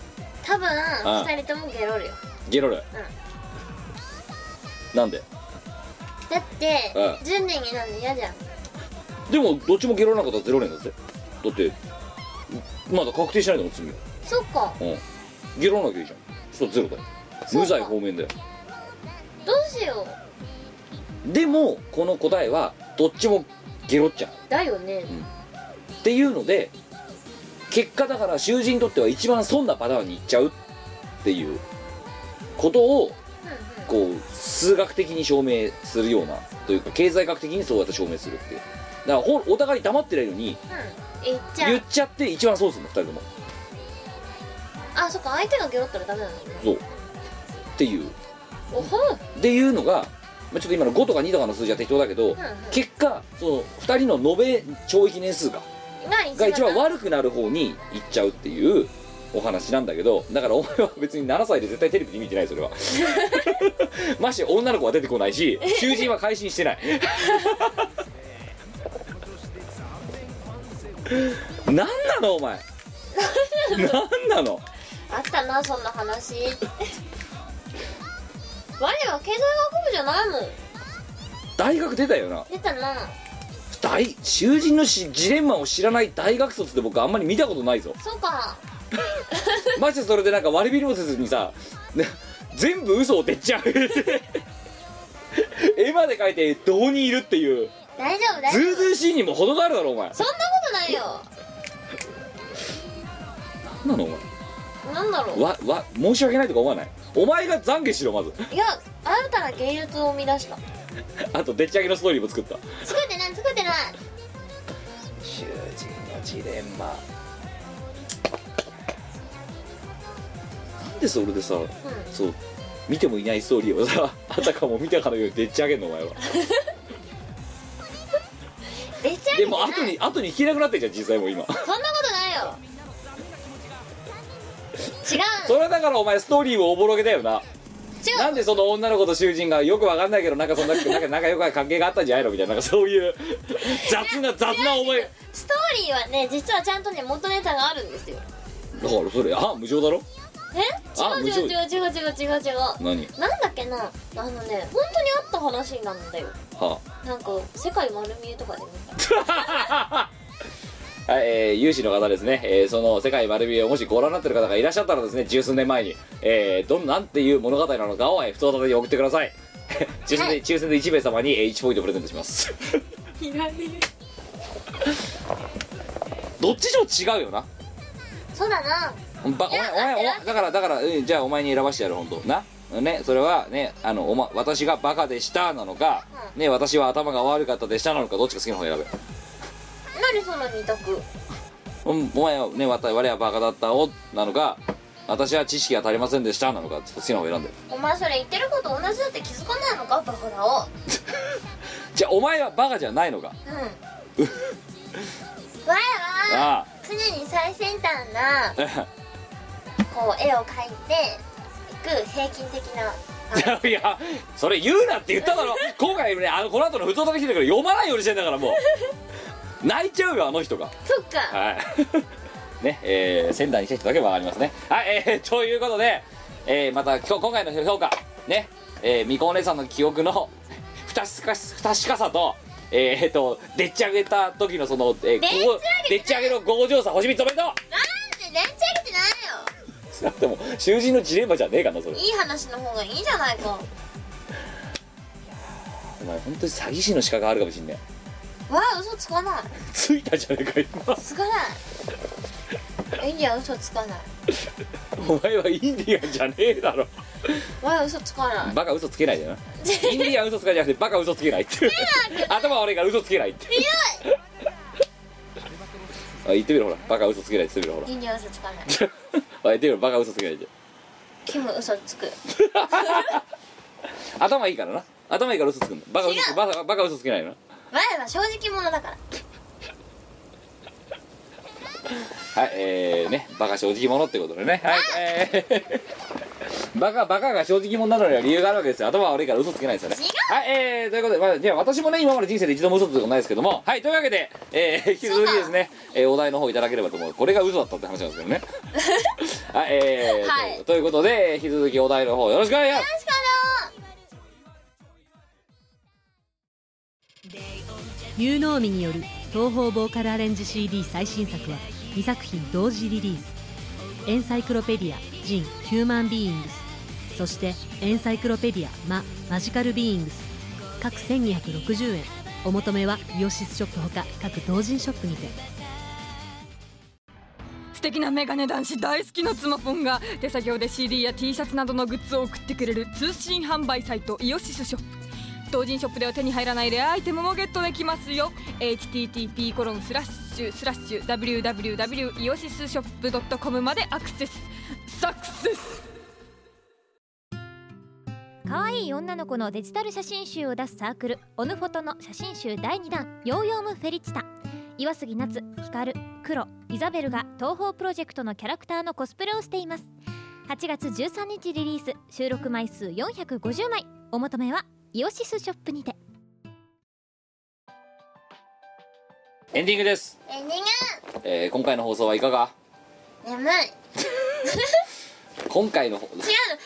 多分あ二人ともゲロるよ。ゲロる、なんで？だってうん。10年になんで嫌じゃん。でもどっちもゲロらなかったらゼロ年だぜ。だってまだ確定しないんだもん罪はそっか。うん。ゲロらなきゃいいじゃん。そしたらゼロだよ。無罪方面だよ。どうしよう。でもこの答えはどっちもゲロっちゃう。だよね。っていうので結果だから囚人にとっては一番損なパターンにいっちゃうっていうことをうんうんこう数学的に証明するようなというか経済学的にそうやって証明するっていう。だからほお互い黙ってないのにうん言っちゃう言っちゃって一番損するの2人とも。あそっか相手がゲロったらダメなのね。そう。っていう。おほ。っていうのが、まあ、ちょっと今の5とか2とかの数字は適当だけど、うんうん。結果その2人の延べ懲役年数がが一番悪悪くなる方に行っちゃうっていうお話なんだけどだからお前は別に7歳で絶対テレビで見てないそれは。まして女の子は出てこないし 囚人は改心してない。何なのお前？何なの？あったなそんな話。我は経済学部じゃないもん。大学出たよな。出たな大囚人のしジレンマを知らない大学卒って僕あんまり見たことないぞ。そうか マジでそれでなんか割り引りもせずにさね全部嘘をてっちゃう。絵まで描いてどにいるっていう。大丈夫大ず丈夫。うずうしいにも程があるだろお前。そんなことないよ。何なのおなんだろ前わわ申し訳ないとか思わない？お前が懺悔しろまず。ういや新たな芸術を生み出した あとでっち上げのストーリーも作った。作ってない作ってない。囚人のジレンマ。なんでそれでさ、そう見てもいないストーリーをさ あたかも見たかのようにでっち上げんのお前は。でっち上げでも後に後に聞けなくなってんじゃん実際もう今。そんなことないよ。違う。それはだからお前ストーリーをおぼろげだよななんでその女の子と囚人がよくわかんないけどなんかそんな なんか仲良く関係があったんじゃないの？みたいななんかそういう雑な雑な思い。だかストーリーはね実はちゃんとね元ネタがあるんですよ。らそれあ無情だろ？え？あ違う違う違う違う違う違う違う。何？なんだっけな？あのね本当にあった話なんだよ。はなんか世界丸見えとかで見た。あ はい、えー、有志の方ですね、えーその世界丸見えをもしご覧になってる方がいらっしゃったらですね十数年前に、えー、どんなんていう物語なのかを、えー、太田に送ってください。抽選で、はい。抽選で1名様に、えー1ポイントプレゼントします。いらね どっちにも違うよな。そうだな。ばお前お前お前だからだから、うん、じゃあお前に選ばしてやる本当。な？ねそれはねあのお、ま、私がバカでしたなのか、ね私は頭が悪かったでしたなのかどっちか好きな方選べ何その二択うんお前はね我々はバカだったおなのか私は知識が足りませんでしたなのかちょっと好きな方選んで。お前それ言ってること同じだって気づかないのかバカだお じゃあお前はバカじゃないのか。うん。我はあ常に最先端なあ こう絵を描いていく平均的な。いやそれ言うなって言っただろ。今回ねあのこの後の普通歌で来てるから読まないようにしてんだからもう泣いちゃうよあの人が。そっか。はい。ねえー、仙台に来た人だけわかりますね。はいえー、ということで、えー、また今日今回の評価。ねえー、みこお姉さんの記憶の 不確か不確かさとえー、えーとでっち上げた時のその、えー、でっち上げごでっち上げの強情さ星3つおめでとうなんで連チ上げてないよ。でも囚人のジレンマじゃねえかなそれ。いい話の方がいいじゃないか。お前本当に詐欺師の資格があるかもしんねわあ嘘つかない。えついたじゃねえか今。つかない。エリア嘘つかない。お前はインディアンじゃねえだろ。わあ嘘つかない。バカ嘘つけないじゃな。インディアン嘘つかじゃなくてバカ嘘つけないって。頭悪いから嘘つけないって。あ言ってみろほら。バカ嘘つけないって言ってみろほら。インディアン嘘つかない。あ言ってみろバカ嘘つけないってキム嘘つく。頭いいからな。頭いいから嘘つくんだ。バカ嘘つ違うバカバカ嘘つけないの。な我は正直者だから。はいえー、ねバカ正直者ってことでね。はいえー、バカバカが正直者なのには理由があるわけですよ。頭悪いから嘘つけないですよね。違う。はいえー、ということで、まあ、じゃあ私もね今まで人生で一度も嘘つくことないですけども。はいというわけで、えー、引き続きですね、えー、お題の方いただければと思う。これが嘘だったって話なんですけどね。はいえーはいとということで引き続きお題の方よろしくお願いします有能美による東方ボーカルアレンジ CD 最新作は2作品同時リリース。エンサイクロペディアジンヒューマンビーイングス。そしてエンサイクロペディアママジカルビーイングス。各1260円。お求めはイオシスショップほか各同人ショップにて。素敵なメガネ男子大好きの妻ポンが手作業で CD や T シャツなどのグッズを送ってくれる通信販売サイトイオシスショップ。同人ショップでは手に入らないレアアイテムもゲットできますよ。http コロンスラッシュスラッシュ www イオシスショップ .com までアクセス。サクセス。可愛い女の子のデジタル写真集を出すサークルオヌフォトの写真集第2弾ヨーヨームフェリチタ。岩杉夏光黒イザベルが東宝プロジェクトのキャラクターのコスプレをしています。8月13日リリース。収録枚数450枚。お求めはイオシスショップにて。エンディングです、エンディンえー今回の放送はいかが？グ眠い。今回の違うの。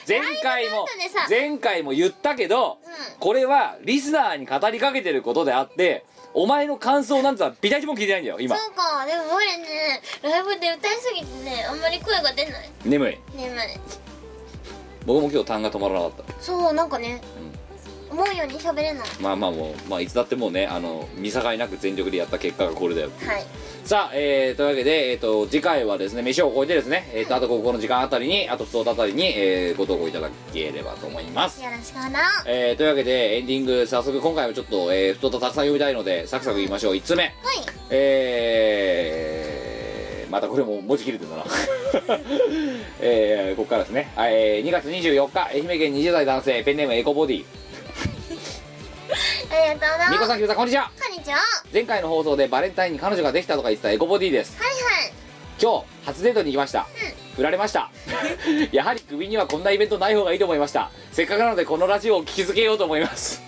前回もライブの後でさ。前回も言ったけど、うん。これはリスナーに語りかけてることであってお前の感想なんてさビタ一も聞いてないんだよ今。そうか。でも我ねライブで歌いすぎてねあんまり声が出ない。眠い。眠い。僕も今日痰が止まらなかった。そうなんかね、思うように喋れない。まあまあもう、まあ、いつだってもうねあの見境なく全力でやった結果がこれだよはい。さあ、えー、というわけで、えー、と次回はですね飯を超えてですね、えー、とあとここの時間あたりにあと普通あたりに、えーご投稿いただければと思います。よろしくなえー、というわけでエンディング早速今回もちょっと、えー、太田たくさん読みたいのでサクサク言いましょう。1つ目？はいえー、またこれも文字切れてんだな。えー、ここからですね、はいえー、2月24日愛媛県20代男性ペンネームエコボディ。ありがとうなみこさんきむさんこんにちは。こんにちは。は前回の放送でバレンタインに彼女ができたとか言ってたエコボディです。いはい。今日初デートに行きました、振られました。やはり首にはこんなイベントない方がいいと思いましたせっかくなのでこのラジオを聞きづけようと思います。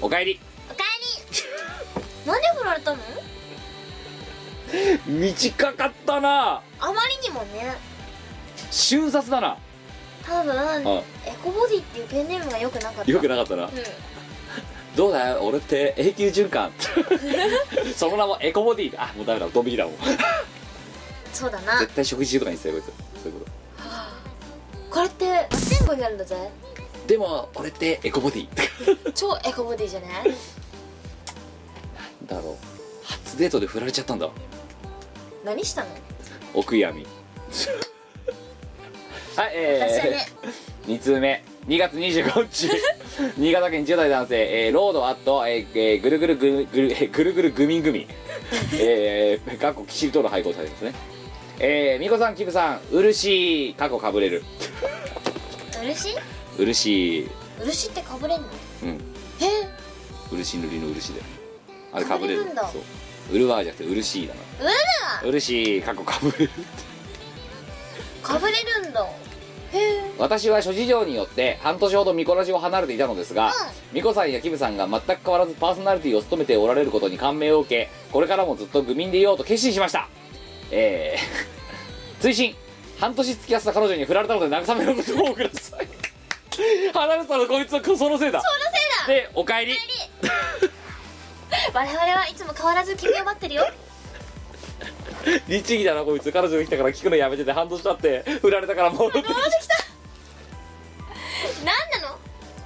おかえり。おかえり。なんで振られたの？短かったな。あまりにもね。瞬殺だな多分あエコボディっていうペンネームが良くなかった。よくなかったな。うん。どうだよ？俺って永久循環。その名もエコボディ。あもうダメだ。ドン引きだもん。そうだな。絶対食事中とかにしてたよこいつ。そういうここれって8500円だぜ。とでも俺ってエコボディ。超エコボディじゃない？だろう。初デートで振られちゃったんだ。何したの？お悔やみはいえー、2 通目。2月25日。新潟県10代男性、えーロードアット、えーえーぐるぐるぐぐるえーぐるぐるぐみんぐみ。えー、かっこキシリトール配合されてますね。えー、みこさんキムさんうるしい過去かぶれる。漆うるしい漆ってかぶれんの？うん。え？漆塗りの漆で。あれかぶれる。そう。うるわーじゃなくてうるしいだな。うるわ！うるしい過去かぶれるかぶれるんだ私は諸事情によって半年ほどミコラジを離れていたのですが、ミコさんやキムさんが全く変わらずパーソナリティを務めておられることに感銘を受けこれからもずっと愚民でいようと決心しました。えー、追伸。半年付き合ってた彼女に振られたので慰めの言葉をください。離れてたのこいつはそのせいだ。そのせいだ。でお帰り。我々はいつも変わらず君を待ってるよ 律儀だなこいつ彼女が来たから聞くのやめてて半年経って振られたから戻ってき何なの？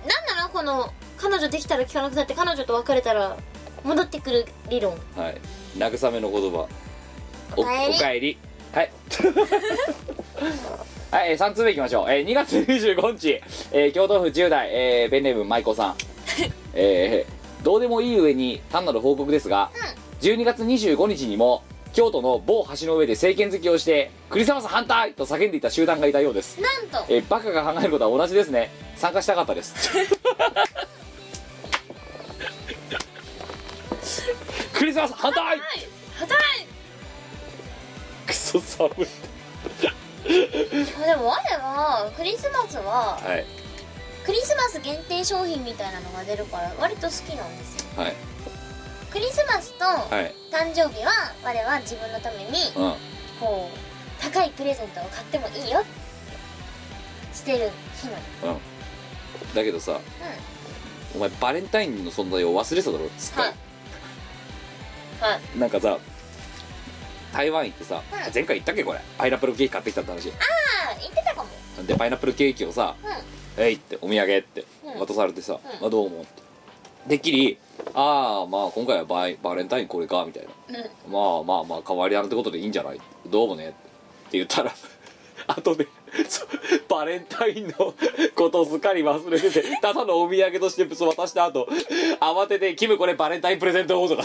何なの？この彼女できたら聞かなくなって彼女と別れたら戻ってくる理論。たはい。慰めの言葉。おお帰り。はい。はい、えー、3通目いきましょう、えー、2月25日、えー京都府10代、えーペンネーム舞子さん。えーどうでもいい上に単なる報告ですが、12月25日にも京都の某橋の上で政権好きをしてクリスマス反対と叫んでいた集団がいたようです。なんと。えーバカが考えることは同じですね。参加したかったです。クリスマス反対はい働クソ寒い。いでも我はクリスマスははい。クリスマス限定商品みたいなのが出るから割と好きなんですよ。はいクリスマスとはい。誕生日は我は自分のためにうん。こう高いプレゼントを買ってもいいよってしてる日なの。うん。だけどさ、お前バレンタインの存在を忘れてただろ？つって、はい。はい。なんかさ台湾行ってさ、うん。前回言ったっけこれ？パイナップルケーキ買ってきたって話。ああ言ってたかも。でパイナップルケーキをさうん「えい!」ってお土産ってうん。渡されてさ「うん。あどうも」って。でっきり「ああまあ今回はバイバレンタインこれか」みたいな。うん。まあまあまあ変わりあるってことでいいんじゃない？どうもねって言ったら 後でバレンタインのことすっかり忘れててただのお土産として渡した後慌てて「キムこれバレンタインプレゼント」と か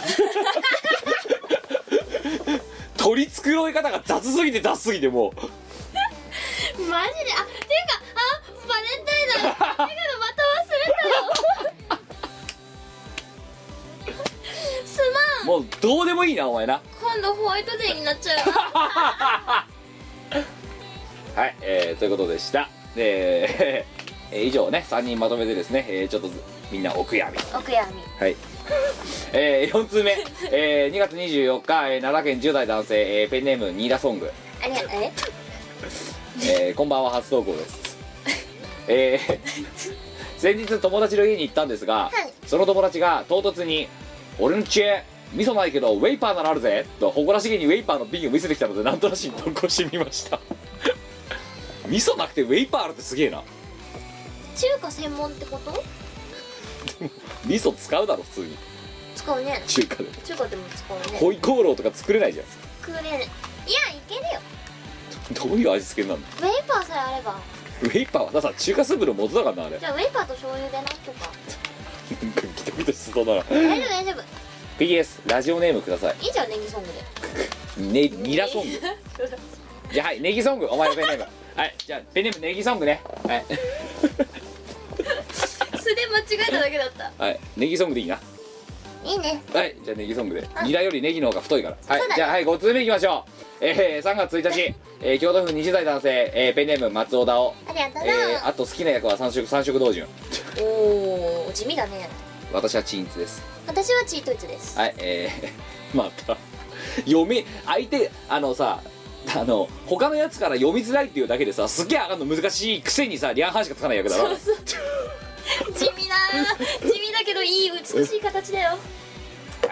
取り繕い方が雑すぎて雑すぎてもう。マジで？あていうかあバレンタインだもうどうでもいいなお前な。今度ホワイトデーになっちゃうな はい、えー、ということでした。で、えー以上ね3人まとめてですね、えーちょっとずみんなお悔やみ。お悔やみ。はい。えー、4通目、えー、2月24日、えー奈良県10代男性、えーペンネームニーダソング、ありがとう。え？えーこんばんは初投稿です。えー、先日友達の家に行ったんですが、はい。その友達が唐突に「俺の知恵味噌ないけどウェイパーならあるぜ」と誇らしげにウェイパーの瓶を見せてきたのでなんとなしに投稿してみました。味噌なくてウェイパーあるってすげえな。中華専門ってこと？味噌使うだろ普通に。使うね。中華で。中華でも使うね。ホイコーローとか作れないじゃん。食うねい。やいけるよ。どういう味付けになるの？ウェイパーさえあれば。ウェイパーはだから中華スープの元だからなあれ。じゃあウェイパーと醤油でなとか なんかギトギトしそうだな。大丈夫大丈夫 PS ラジオネームください。いいじゃんネギソングで。ねニラソング。じゃあはいネギソング。お前のペンネーム。はいじゃあペンネームネギソングね。はい。素で間違えただけだった。はいネギソングでいいな。いいね。はいじゃあネギソングで。うんニラよりネギの方が太いから。はいじゃあはい5通目いきましょう。えー、3月1日、えー、京都府20代男性、えー、ペンネーム松尾田をありがとうな、えー、あと好きな役は三色三色同順おお地味だね私はチンツです。私はチートイツです。はいえー、また読み相手あのさあの他のやつから読みづらいっていうだけでさすっげえあの難しいくせにさリアンハンしかつかない役だろ地味だ地味だけどいい美しい形だよ。は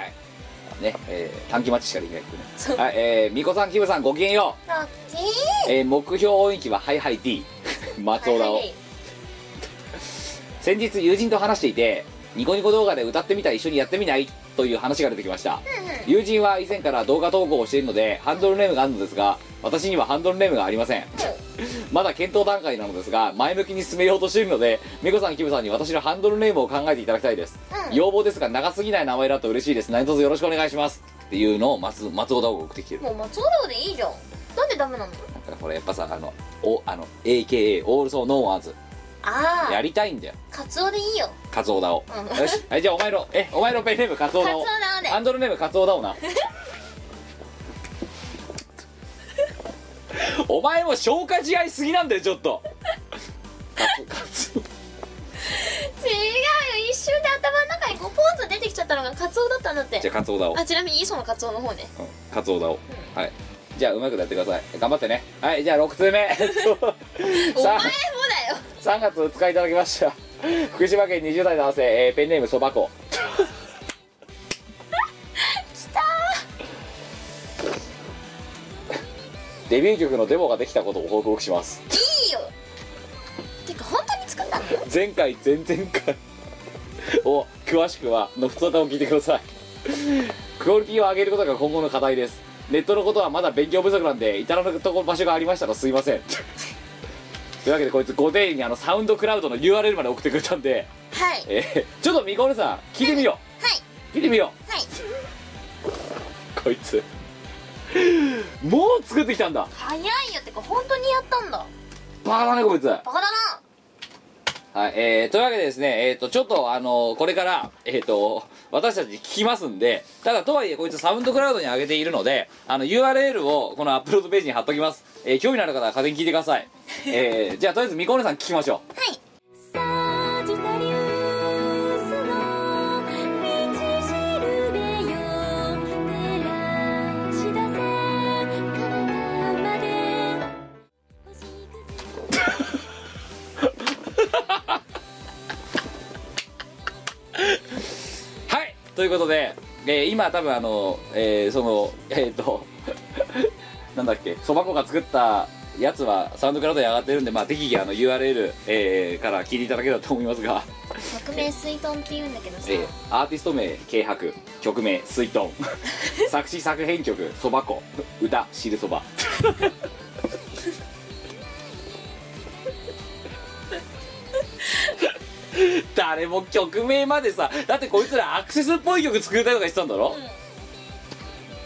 い。ねえー短期待ちしかできないってね。そう。はいえー、みこさんキムさんごきげんよラッキーう、えー、目標音域はハイハイ D 松尾田を、はいはい先日友人と話していてニコニコ動画で歌ってみたら一緒にやってみない？という話が出てきました。友人は以前から動画投稿をしているのでハンドルネームがあるのですが私にはハンドルネームがありません。まだ検討段階なのですが前向きに進めようとしているので美子さんキムさんに私のハンドルネームを考えていただきたいです、うん。要望ですが長すぎない名前だと嬉しいです。何卒よろしくお願いします。っていうのを松松尾田を送ってきてる。もう松尾田でいいじゃん。なんでダメなの？だからこれやっぱさあのおあの AKA オールソーノーアーズああやりたいんだよ。カツオでいいよ。カツオダを、うん。よし。はいじゃあお前のえお前のペンネームカツオダを。カツオダをね。ハンドルネームカツオダをな。お前も消化試合すぎなんだよちょっと。カツオ。違うよ一瞬で頭の中にこうポンと出てきちゃったのがカツオだったんだって。じゃあカツオだを。あちなみに磯のカツオの方ね。うんカツオだを。はい。じゃあうまくやってください。頑張ってね。はいじゃあ6通目。えっとお前も3月2日いただきました。福島県20代男性、えーペンネームそばこ。デビュー曲のデモができたことを報告します。いいよ。てか本当に作ったの？前回前々回。を詳しくはの普通歌を聞いてください。クオリティを上げることが今後の課題です。ネットのことはまだ勉強不足なんで至らぬとこ場所がありましたらすいませんというわけでこいつご丁寧にあのサウンドクラウドの URL まで送ってくれたんで、はい。えーちょっとみこるさん聞いてみよう。はい。聞いてみよはい、うこいつ。もう作ってきたんだ。早いよ。ってか本当にやったんだ。バカだねこいつ。バカだな。はい、えー、というわけでですね、えっ、と、ちょっと、あのこれから、えっ、と、私たち聞きますんで、ただ、とはいえ、こいつサウンドクラウドに上げているので、あの、URL をこのアップロードページに貼っときます。えー興味のある方は勝手に聞いてください。えー、じゃあ、とりあえず、みこねさん聞きましょう。はいということで、えー今多分あの、えーその、えっ、と、なんだっけ、そば粉が作ったやつはサウンドクラウドに上がってるんで、まあ、適宜あの URL、えーから聞いていただければと思いますが、曲名水遁って言うんだけどさ、えーアーティスト名軽薄曲名水遁 作詞作編曲そば粉。歌汁そば 誰も曲名までさだってこいつらアクセスっぽい曲作りたいとか言ってたんだろ、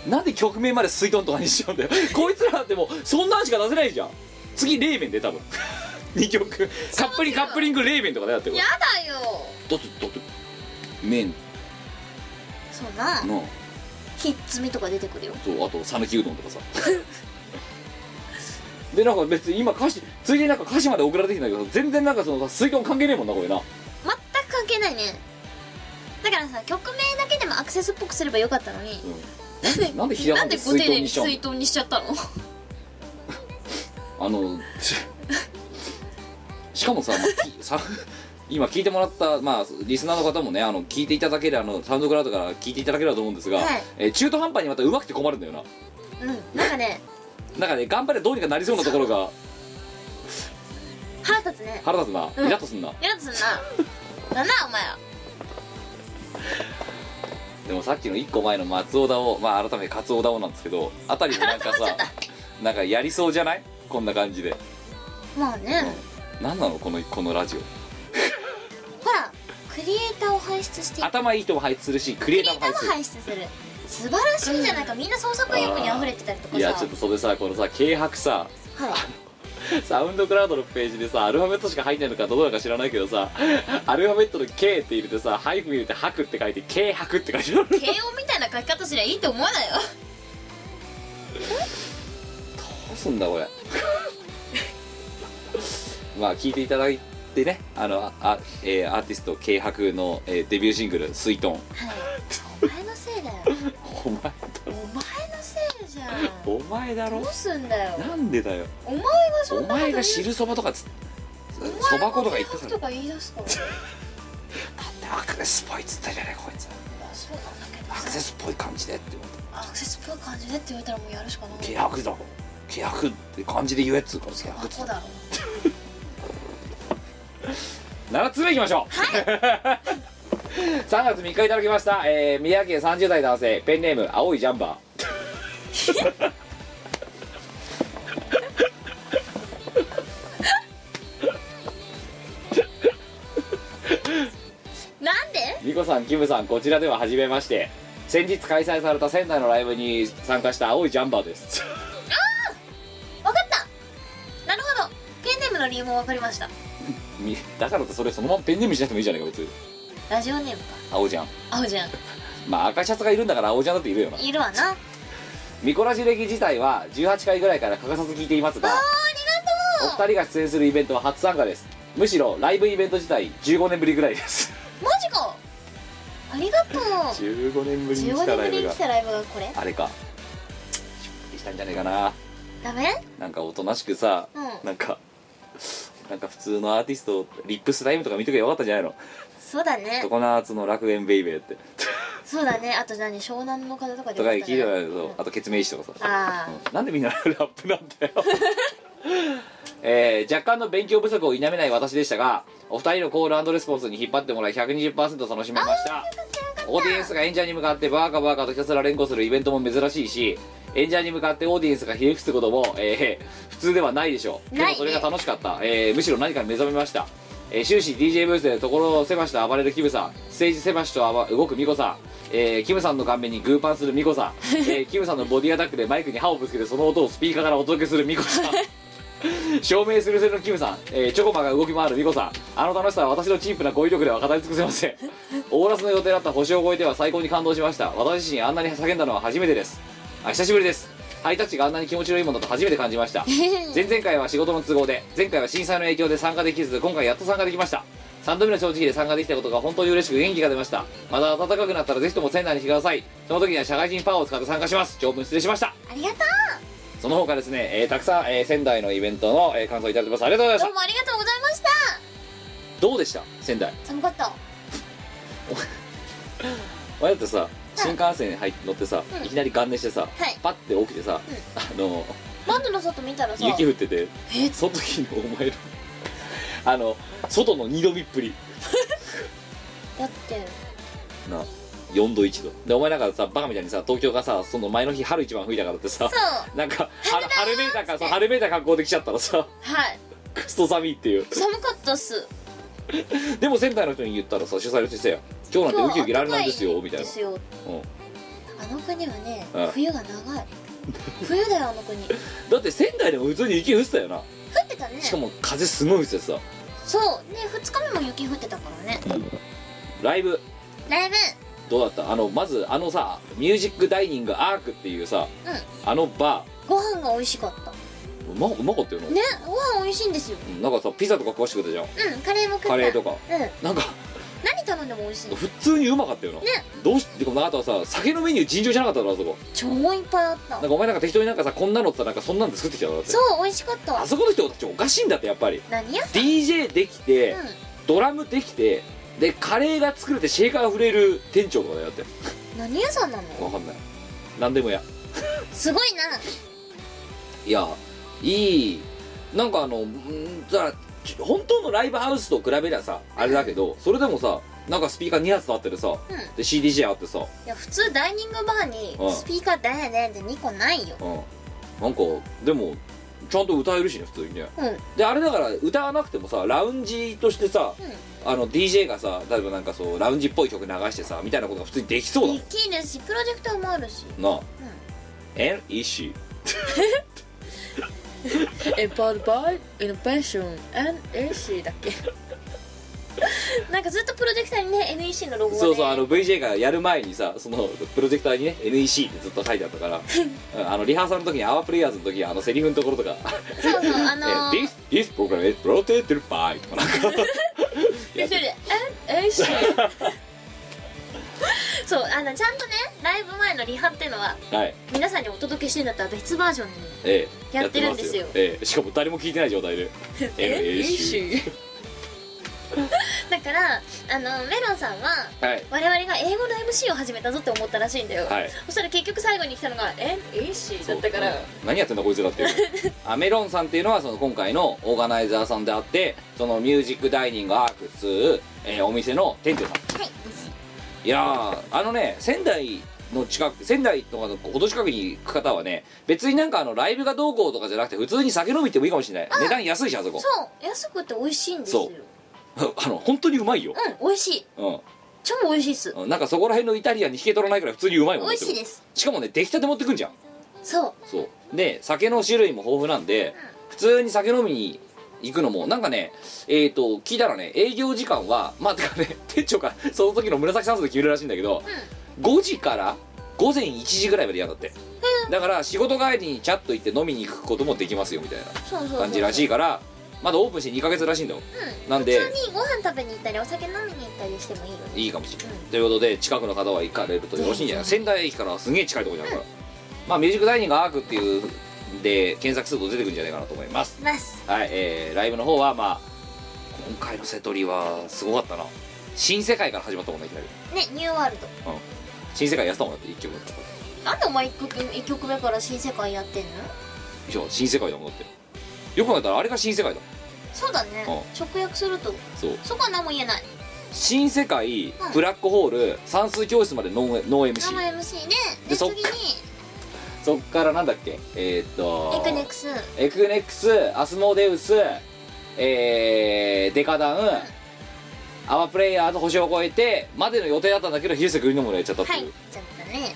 なんで曲名まで水遁とかにしちゃうんだよ？こいつらってもうそんなんしか出せないじゃん。次冷麺で多分。2曲。カップリングカップリング冷麺とかだよだってこれやだよ。だってだって麺。そうなのひっつみとか出てくるよ。そうあと讃岐うどんとかさ。でなんか別に今歌詞ついでになんか歌詞まで送られてきたんだけど全然なんかそのさ水遁関係ねえもんなこれな関係ないね。だからさ曲名だけでもアクセスっぽくすればよかったのに。なん。でなんでひらなんがなで水でご丁寧にしちゃにしちゃったの？あのししかもさ,、まあきさ今聞いてもらった、まあ、リスナーの方もねあの聞いていただけるあのサウンドクラウドから聞いていただければと思うんですが、はい。えー中途半端にまたうまくて困るんだよな。うん。なんかねなんかね頑張れどうにかなりそうなところが。腹立つね。腹立つな。うん。イラッとすんな、イラッとすんななんだお前は。でもさっきの1個前の松尾田をまあ改めて勝尾田をなんですけどあたりもなんかさなんかやりそうじゃない？こんな感じで、まあね、うん、何なの？このこのラジオ。ほらクリエイターを輩出して頭いい人も輩出するしクリエイターも輩出する。素晴らしいじゃないか。みんな創作意欲に溢れてたりとかさ。いやちょっとそれさこのさ軽薄さ。はい サウンドクラウドのページでさアルファベットしか入ってないのかどうなのか知らないけどさアルファベットの K って入れてさハイフン入れて「ハク」って書いて「軽薄」って書いてある慶応みたいな書き方すりゃいいって思わないよ。どうすんだこれ。まあ聞いていただいてね。あのあ、えーアーティスト軽薄の、えーデビューシングル「水遁はい。お前のせいだよ」お前だお前ゃん。お前だろ？どうすんだよ。なんでだよ？お前がそおんなこと前が汁そばとかつそば粉とか言ってたのとか言い出すから。だってアクセスっぽいっつったじゃないこいつ。まあそうなんだけどアクセスっぽい感じでって思ってアクセスっぽい感じでって言われたらもうやるしかない。軽薄だろ。軽薄って感じで言えっつうから軽薄っつだろ。7つ目いきましょう、3月3日いただきました、えー、宮城県30代男性。ペンネーム青いジャンバなんで？ー美子さんキムさんこちらでは初めまして。先日開催された仙台のライブに参加した青いジャンバーです。わかった。なるほど。ペンネームの理由もわかりました。みだからってそれそのままペンネームにしなくてもいいじゃないか別に。ラジオネームか。青じゃん。青じゃん。まあ赤シャツがいるんだから青じゃんだっているよな。いるわなミコラジ歴自体は18回ぐらいから欠かさず聞いていますがあお二人が出演するイベントは初参加です。むしろライブイベント自体15年ぶりぐらいです。マジか。ありがとう。15年ぶりに来15年ぶりにたライブが来たライブがこれ？あれか。失敗したんじゃないかな。ダメ？なんかおとなしくさ、うん。なんかなんか普通のアーティストリップスライムとか見とけばよかったんじゃないの？そうだね。常夏の楽園ベイベーって。そうだね。あと何？湘南の風とかでとか聞いてよないけどかったねあとケツメイシとかさ。あうん。なんでみんなラップなんだよ。えー若干の勉強不足を否めない私でしたがお二人のコールレスポンスに引っ張ってもらい120%楽しめました。オーディエンスが演者に向かってバーカバーカとひたすら連呼するイベントも珍しいし演者に向かってオーディエンスがひれ伏すことも、えー普通ではないでしょう。でないね。もそれが楽しかった、えーむしろ何かに目覚めました、えー終始 DJ ブースで所狭しと暴れるキムさん。ステージ狭しと暴動くミコさん。えーキムさんの顔面にグーパンするミコさん、えーキムさんのボディアタックでマイクに歯をぶつけてその音をスピーカーからお届けするミコさん。証明するせるのキムさん、えーチョコマが動き回るミコさん。あの楽しさは私のチープな語彙力では語り尽くせません。オーラスの予定だった星を超えては最高に感動しました。私自身あんなに叫んだのは初めてです。あ久しぶりですハイタッチがあんなに気持ちのいいものだと初めて感じました。前々回は仕事の都合で前回は震災の影響で参加できず今回やっと参加できました。3度目の正直で参加できたことが本当に嬉しく元気が出ました。また暖かくなったらぜひとも仙台に来てください。その時には社会人パワーを使って参加します。長文失礼しました。ありがとその他ですね、えーたくさん、えー仙台のイベントの、えー感想いただいてます。ありがとうございましうどうもありがとうございました。たどうでした？仙台。寒かった。俺だってさ新幹線に入って乗ってさ、うん。いきなりガン寝してさ、はい。パッて起きてさ、あの窓の外見たらさ雪降っててその時のお前のあの外の二度見っぷり。だって。な4度1度。でお前なんかさバカみたいにさ東京がさその前の日春一番吹いたからってさそう。なんか春春めいたかさ春めいた格好で来ちゃったらさはい。クソ寒いっていう。寒かったっす でも仙台の人に言ったらさ主催の人よ今日なんてウキウキられなんですよみたいな。ですよ。うん。あの国はねうん。冬が長い。冬だよあの国。降 だって仙台でも普通に雪降ってたよな。ってたね。しかも風すごい吹いててさ。そう。ね2日目も雪降ってたからね。ライブ。ライブ。どうだった？あのまずあのさミュージックダイニングアークっていうさうん。あのバご飯が美味しかった。ーうまうまかったよな、ねご飯美味しいんですよ。うんなんかさピザとか食わしてくれたじゃん。うんカレーも食った。カレーとか。うん。なんか何頼んでも美味しい普通にうまかったよな、ね。どうしててかあとはさ酒のメニュー尋常じゃなかっただろあそこ。超いっぱいあった。なんかお前なんか適当になんかさこんなのってさなんかそんなんで作ってきただろだってそう美味しかった。あそこの人たちおかしいんだってやっぱり。何屋さん？DJ できて、うん。ドラムできてでカレーが作れてシェーカーが触れる店長とかだよだって。何屋さんなの？わかんない。なんでもや。すごいな。いやいいなんかあのんだからち本当のライブハウスと比べりゃさあれだけどそれでもさなんかスピーカー2発あってるさ、ん。で CDJ あってさ、いや普通ダイニングバーにうん。スピーカーだやねんって2個ないよ。うん、なんかでもちゃんと歌えるしね普通にね。うん。であれだから歌わなくてもさラウンジとしてさ、あの DJ がさ例えばなんかそうラウンジっぽい曲流してさみたいなことが普通にできそうだもできるしプロジェクターもあるし。んなあ、え？いいし エパルバイイノベーション NEC だっけ？なんかずっとプロジェクターにね NEC のロゴがね。そうそうあの VJ がやる前にさそのプロジェクターにね NEC ってずっと書いてあったからうんあのリハーサルの時にアワープレイヤーズの時はあのセリフのところとか。そうそうあえのー。This, this program is protected by とかなんか。それで NEC そうあのちゃんとねライブ前のリハっていうのははい。皆さんにお届けしてるんだったら別バージョンにええ。やってるんですよ。やってますええ。しかも誰も聞いてない状態で。NEC だからあのメロンさんははい。我々が英語の MC を始めたぞって思ったらしいんだよ、はい。そしたら結局最後に来たのが NEC だったから。うん何やってんだこいつらって。い うあメロンさんっていうのはその今回のオーガナイザーさんであってそのミュージックダイニングアーク2、えーお店の店長さんはいいやーあのね仙台の近く仙台とかのほど近くに行く方はね別になんかあのライブがどうこうとかじゃなくて普通に酒飲み行ってもいいかもしれない。値段安いしあそこ。そう。安くて美味しいんですよ。そう。あの本当にうまいよ、うん美味しい。うん。超美味しいっす。うん、なんかそこら辺のイタリアンに引け取らないくらい普通にうまいもん。美味しいです。しかもね出来たて持ってくんじゃん。そう。そう。で酒の種類も豊富なんで、普通に酒飲みに行くのもなんかねえっ、と聞いたらね営業時間はまあてかね 店長がその時の紫酸素で決めるらしいんだけど、5時から午前1時ぐらいまでやんだって、だから仕事帰りにチャッと行って飲みに行くこともできますよみたいな感じらしいからまだオープンして2ヶ月らしいんだもんうん。なんで普通にご飯食べに行ったりお酒飲みに行ったりしてもいいよね。いいかもしれない、うん。ということで近くの方は行かれるとよろしいんじゃない？仙台駅からすげえ近いところにあるから、まあミュージックダイニングアークっていうで検索すると出てくるんじゃないかなと思います。ます。はいえー、ライブの方はまあ今回の瀬戸りはすごかったな。新世界から始まったもんねいきなり。ねニューワールド。新世界やったもんだって1曲だった。なんでお前1曲一曲目から新世界やってんの？いや新世界だもんだってよく考えたらあれが新世界だそうだね。う直訳すると。そう。そこは何も言えない。新世界、うん。ブラックホール算数教室までノーノー MC 生 MC でででそっ次にそっからなんだっけ？えー、っと。エクネクス。エクネックス。アスモデウス。えー、デカダウン、アワープレイヤーと星を越えてまでの予定だったんだけど広瀬グリーンのものやっちゃったっていう、はい。ちゃったね。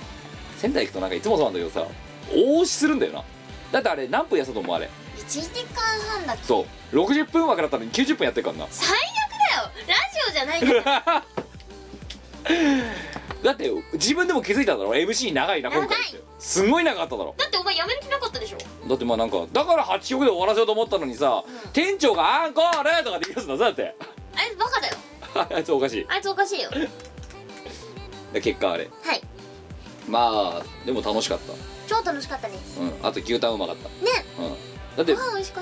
仙台行くとなんかいつもそうなんだけどさ大押しするんだよな。だってあれ何分やったと思うあれ。1時間半だっけ？そう。60分枠だったのに90分やってるからな。最悪だよ。ラジオじゃないから だって自分でも気づいただろ？MC 長いな今回って。すごい長かっただろ。だってお前やめる気なかったでしょ？だってまあなんかだから8曲で終わらせようと思ったのにさ、うん。店長が「アンコール!」とかって言い出すんだぞだって。あいつバカだよ。あいつおかしい。あいつおかしいよ。で結果あれ。はい。まあでも楽しかっ超楽しかったですたうん。あと牛タンうまかった。ね。うん。だって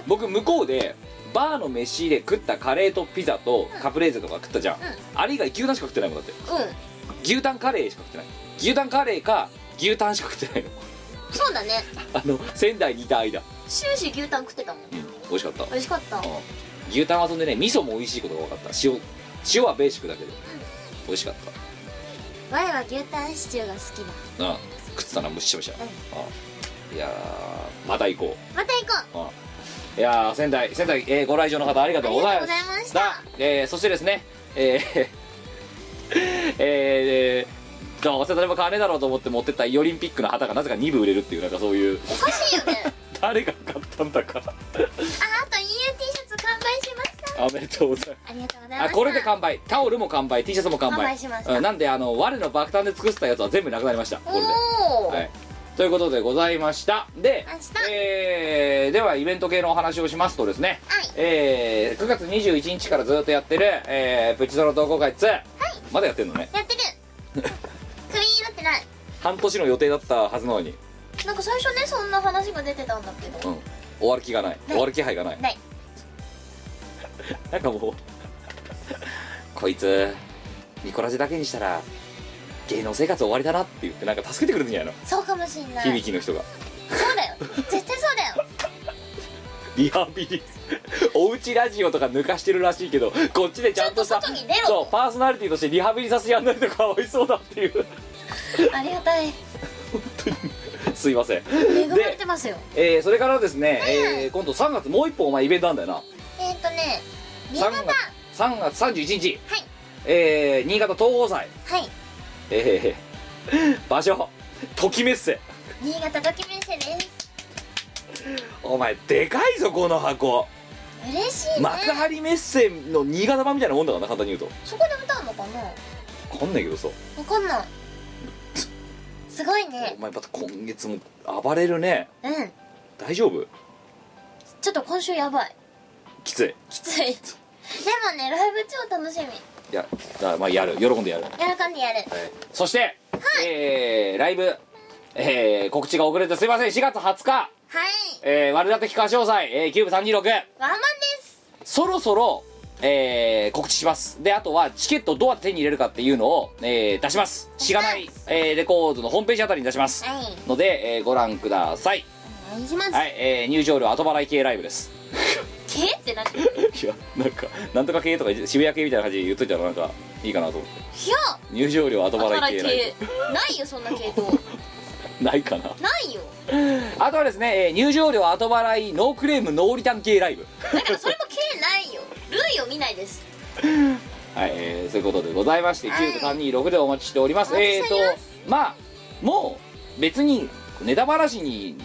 僕向こうでバーの飯で食ったカレーとピザとカプレーゼとか食ったじゃん、ん。あれ以外牛タンしか食ってないもんだって。うん牛タンカレーしか食ってない。牛タンカレーか牛タンしか食ってないの。そうだね。あの仙台にいた間。終始牛タン食ってたもん。うん美味しかった。美味しかった。うん。牛タンはそんでね味噌も美味しいことが分かった。塩塩はベーシックだけど。美味しかっ我は牛タンシチューが好きだ。たなあ食ってたなむしゃむしゃ、ん。あいやーまた行こまた行こう。いやー仙台仙台、えーご来場の方ありがとうございました。えーそしてですねえー えーどうせ誰も買わねえだろうと思って持ってったイオリンピックの旗がなぜか2部売れるっていうなんかそういう。おかしいよね。誰が買ったんだか。ああと EU T シャツ完売しました。おめでとうございます。ありがとうございました。あこれで完売。タオルも完売。T シャツも完売。完売しました。うんなんであの我の爆誕で作ってたやつは全部なくなりました。これで。おお、はいということでございました。でえーではイベント系のお話をしますとですね、はい。えー9月21日からずっとやってる、えープチドラ同好会2、まだやってんのね。やってる。クビになってない。半年の予定だったはずなのに、なんか最初ねそんな話が出てたんだけど、うん、終わる気がない。終わる気配がない。ない。なんかもうこいつミコラジだけにしたら芸能生活終わりだなって言ってなんか助けてくれるんじゃないそうかもしんなのい。響きの人が。そうだよ。絶対そうだよ。リハビリ。おうちラジオとか抜かしてるらしいけどこっちでちゃんとさちゃんと外に出ろそうパーソナリティとしてリハビリさせてやんないとかわいそうだっていう。ありがたい。すいません。恵まれてますよ。えー、それからですね、えー今度3月もう一本お前イベントなんだよな。えっ、ー、とね新3潟月3月31日、はい。えー、新潟東宝祭。はいえー、場所ときメッセ新潟ときめんせですお前でかいぞこの箱嬉しいね幕張メッセの新潟版みたいなもんだからな簡単に言うとそこで歌うのかな分かんないけどさわかんないすごいねお前また今月も暴れるねうん大丈夫ちょっと今週やばいきついきついでもねライブ超楽しみやだまあやる。喜んでやる、はい、やるかんでやる。そして、えー、ライブ、えー、告知が遅れてすいません。4月20日、はい。えー、悪立て企画詳細、えー、キューブ326ワンマンです。そろそろ、えー、告知します。であとはチケットをどうやって手に入れるかっていうのを、えー、出します。しがない、えー、レコードのホームページあたりに出します。はい。ので、えー、ご覧ください。お願いします、はい、えー、入場料後払い系ライブですけって何いいやなんかなんとか系とか渋谷系みたいな感じで言っといたらなんかいいかなと思って。や。入場料後後払払いい。系ライ系ないよそんな系統。ブ ないかな。ないよ。あとはですね、えー入場料後払いノークレームノーリターン系ライブ。だからそれも系ないよ。類を見ないです。はい、えー、そういうことでございまして、はい。9326でお待ちしております。お待えーとちしております、まあ、もう、別に、ネタばらしに、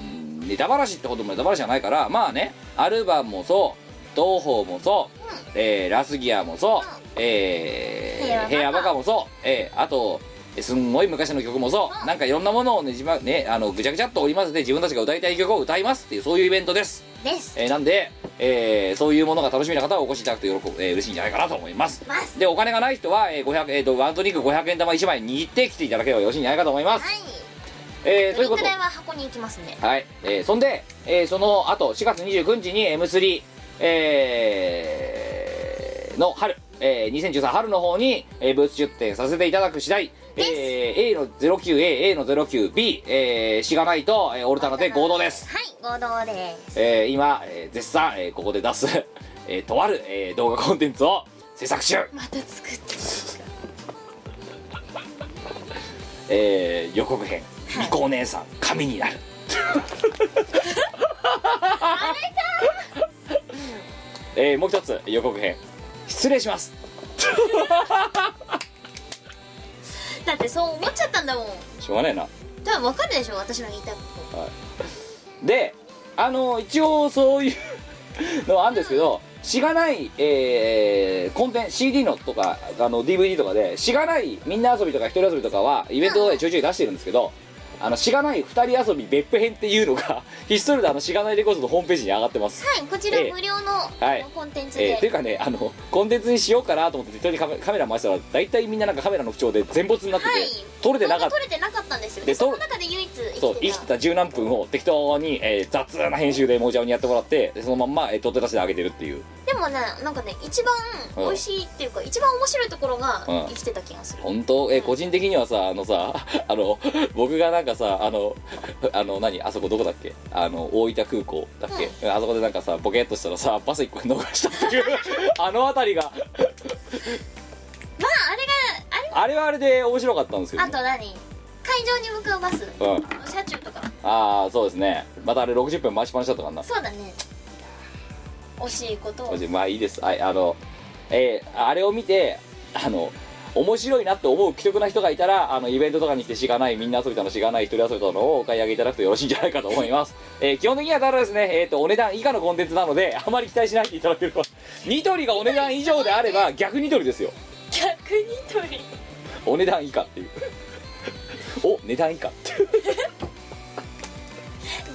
ネタばらしってほどもネタばらしじゃないから、まあね、アルバムもそう、東宝もそう、えーラスギアもそう、えー、ヘアバカ。もそう、えーあと、すんごい昔の曲もそう、うん。なんかいろんなものをね、自分ね、あの、ぐちゃぐちゃっと織り交ぜて自分たちが歌いたい曲を歌いますっていう、そういうイベントです。です。えーなんで、えーそういうものが楽しみな方はお越しいただくと喜ぶ、えー嬉しいんじゃないかなと思います。でお金がない人は、えー500えー、とワントニック500円玉1枚握ってきていただければよろしいんじゃないかと思います、はいえーということ。どれくらいは箱に行きますんではい、えーそんで、えーその後4月29日に M3、えーの春、えー2013春の方に、えーブース出展させていただく次第、えー A の 09A、A の 09B、えー、しがないと、えーオルタナで合同です、はい合同です。えー今、えー絶賛、えーここで出す、えーとある、えー動画コンテンツを制作中、また作って えー予告編「みこお姉さん神になる」えーもう一つ予告編。失礼します。だってそう思っちゃったんだもん。しょうがないな。多分わかるでしょ私の言いたいこと。であの一応そういうのはあるんですけどしがない、えーコンテンツ CD のとかあの DVD とかでしがないみんな遊びとか一人遊びとかはイベントでちょいちょい出してるんですけどあのしがない二人遊び別府編っていうのが ひっそりとあのしがないレコードのホームページに上がってます。はいこちらええ。無料のはい。コンテンツえー、というでかねあのコンテンツにしようかなと思って適当にカメカメラ回したら大体みんななんかカメラの不調で全没になってて、はい。撮れてなかった。撮れてなかったんですよで撮でその中で唯一生そうきてた。生きてた十何分を適当に、えー雑な編集でもじゃおにやってもらってでそのまんま、えー、取って出しで上げてるっていう。でもねなんかね一番美味しいっていうか一番面白いところがうん。生きてた気がする。本当、えー個人的にはさあのさあの僕がなんかさあの あの何？あそこどこだっけ？あの大分空港だっけ、あそこでなんかさボケっとしたらさバス一個逃したっていう。あの辺りが。まああれがあれ？あれはあれで面白かったんですけど、ね、あと何？会場に向かうバス？うん。車中とか？ああそうですね。またあれ60分回しっぱなしだったからな。そうだね。惜しいことを。まあいいです。はいあのえーあれを見てあの面白いなって思う既得な人がいたらあのイベントとかに来てしがないみんな遊びたのしがない一人遊びたのをお買い上げいただくとよろしいんじゃないかと思います、えー基本的にはただですね、えー、とお値段以下のコンテンツなのであまり期待しないでいただければニトリがお値段以上であれば逆ニトリですよ。逆に取りお値段以下っていう。お値段以下っていう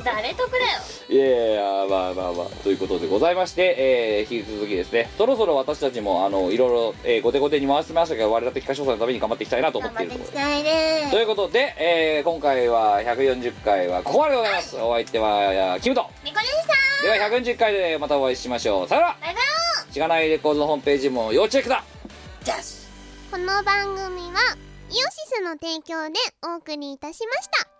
誰得だよ。いやいやまあまあまあ。ということでございまして、えー引き続きですね。そろそろ私たちもあのいろいろ、えー、後手後手に回してましたけど我々的歌唱祭のために頑張っていきたいなと思頑っているところ張っていきたいね。ということで、えー今回は140回はここまででございます。お相手はキムト。みこねさでは140回でまたお会いしましょう。さよなら。んバイバイしがないレコードのホームページも要チェックだ。この番組はイオシスの提供でお送りいたしました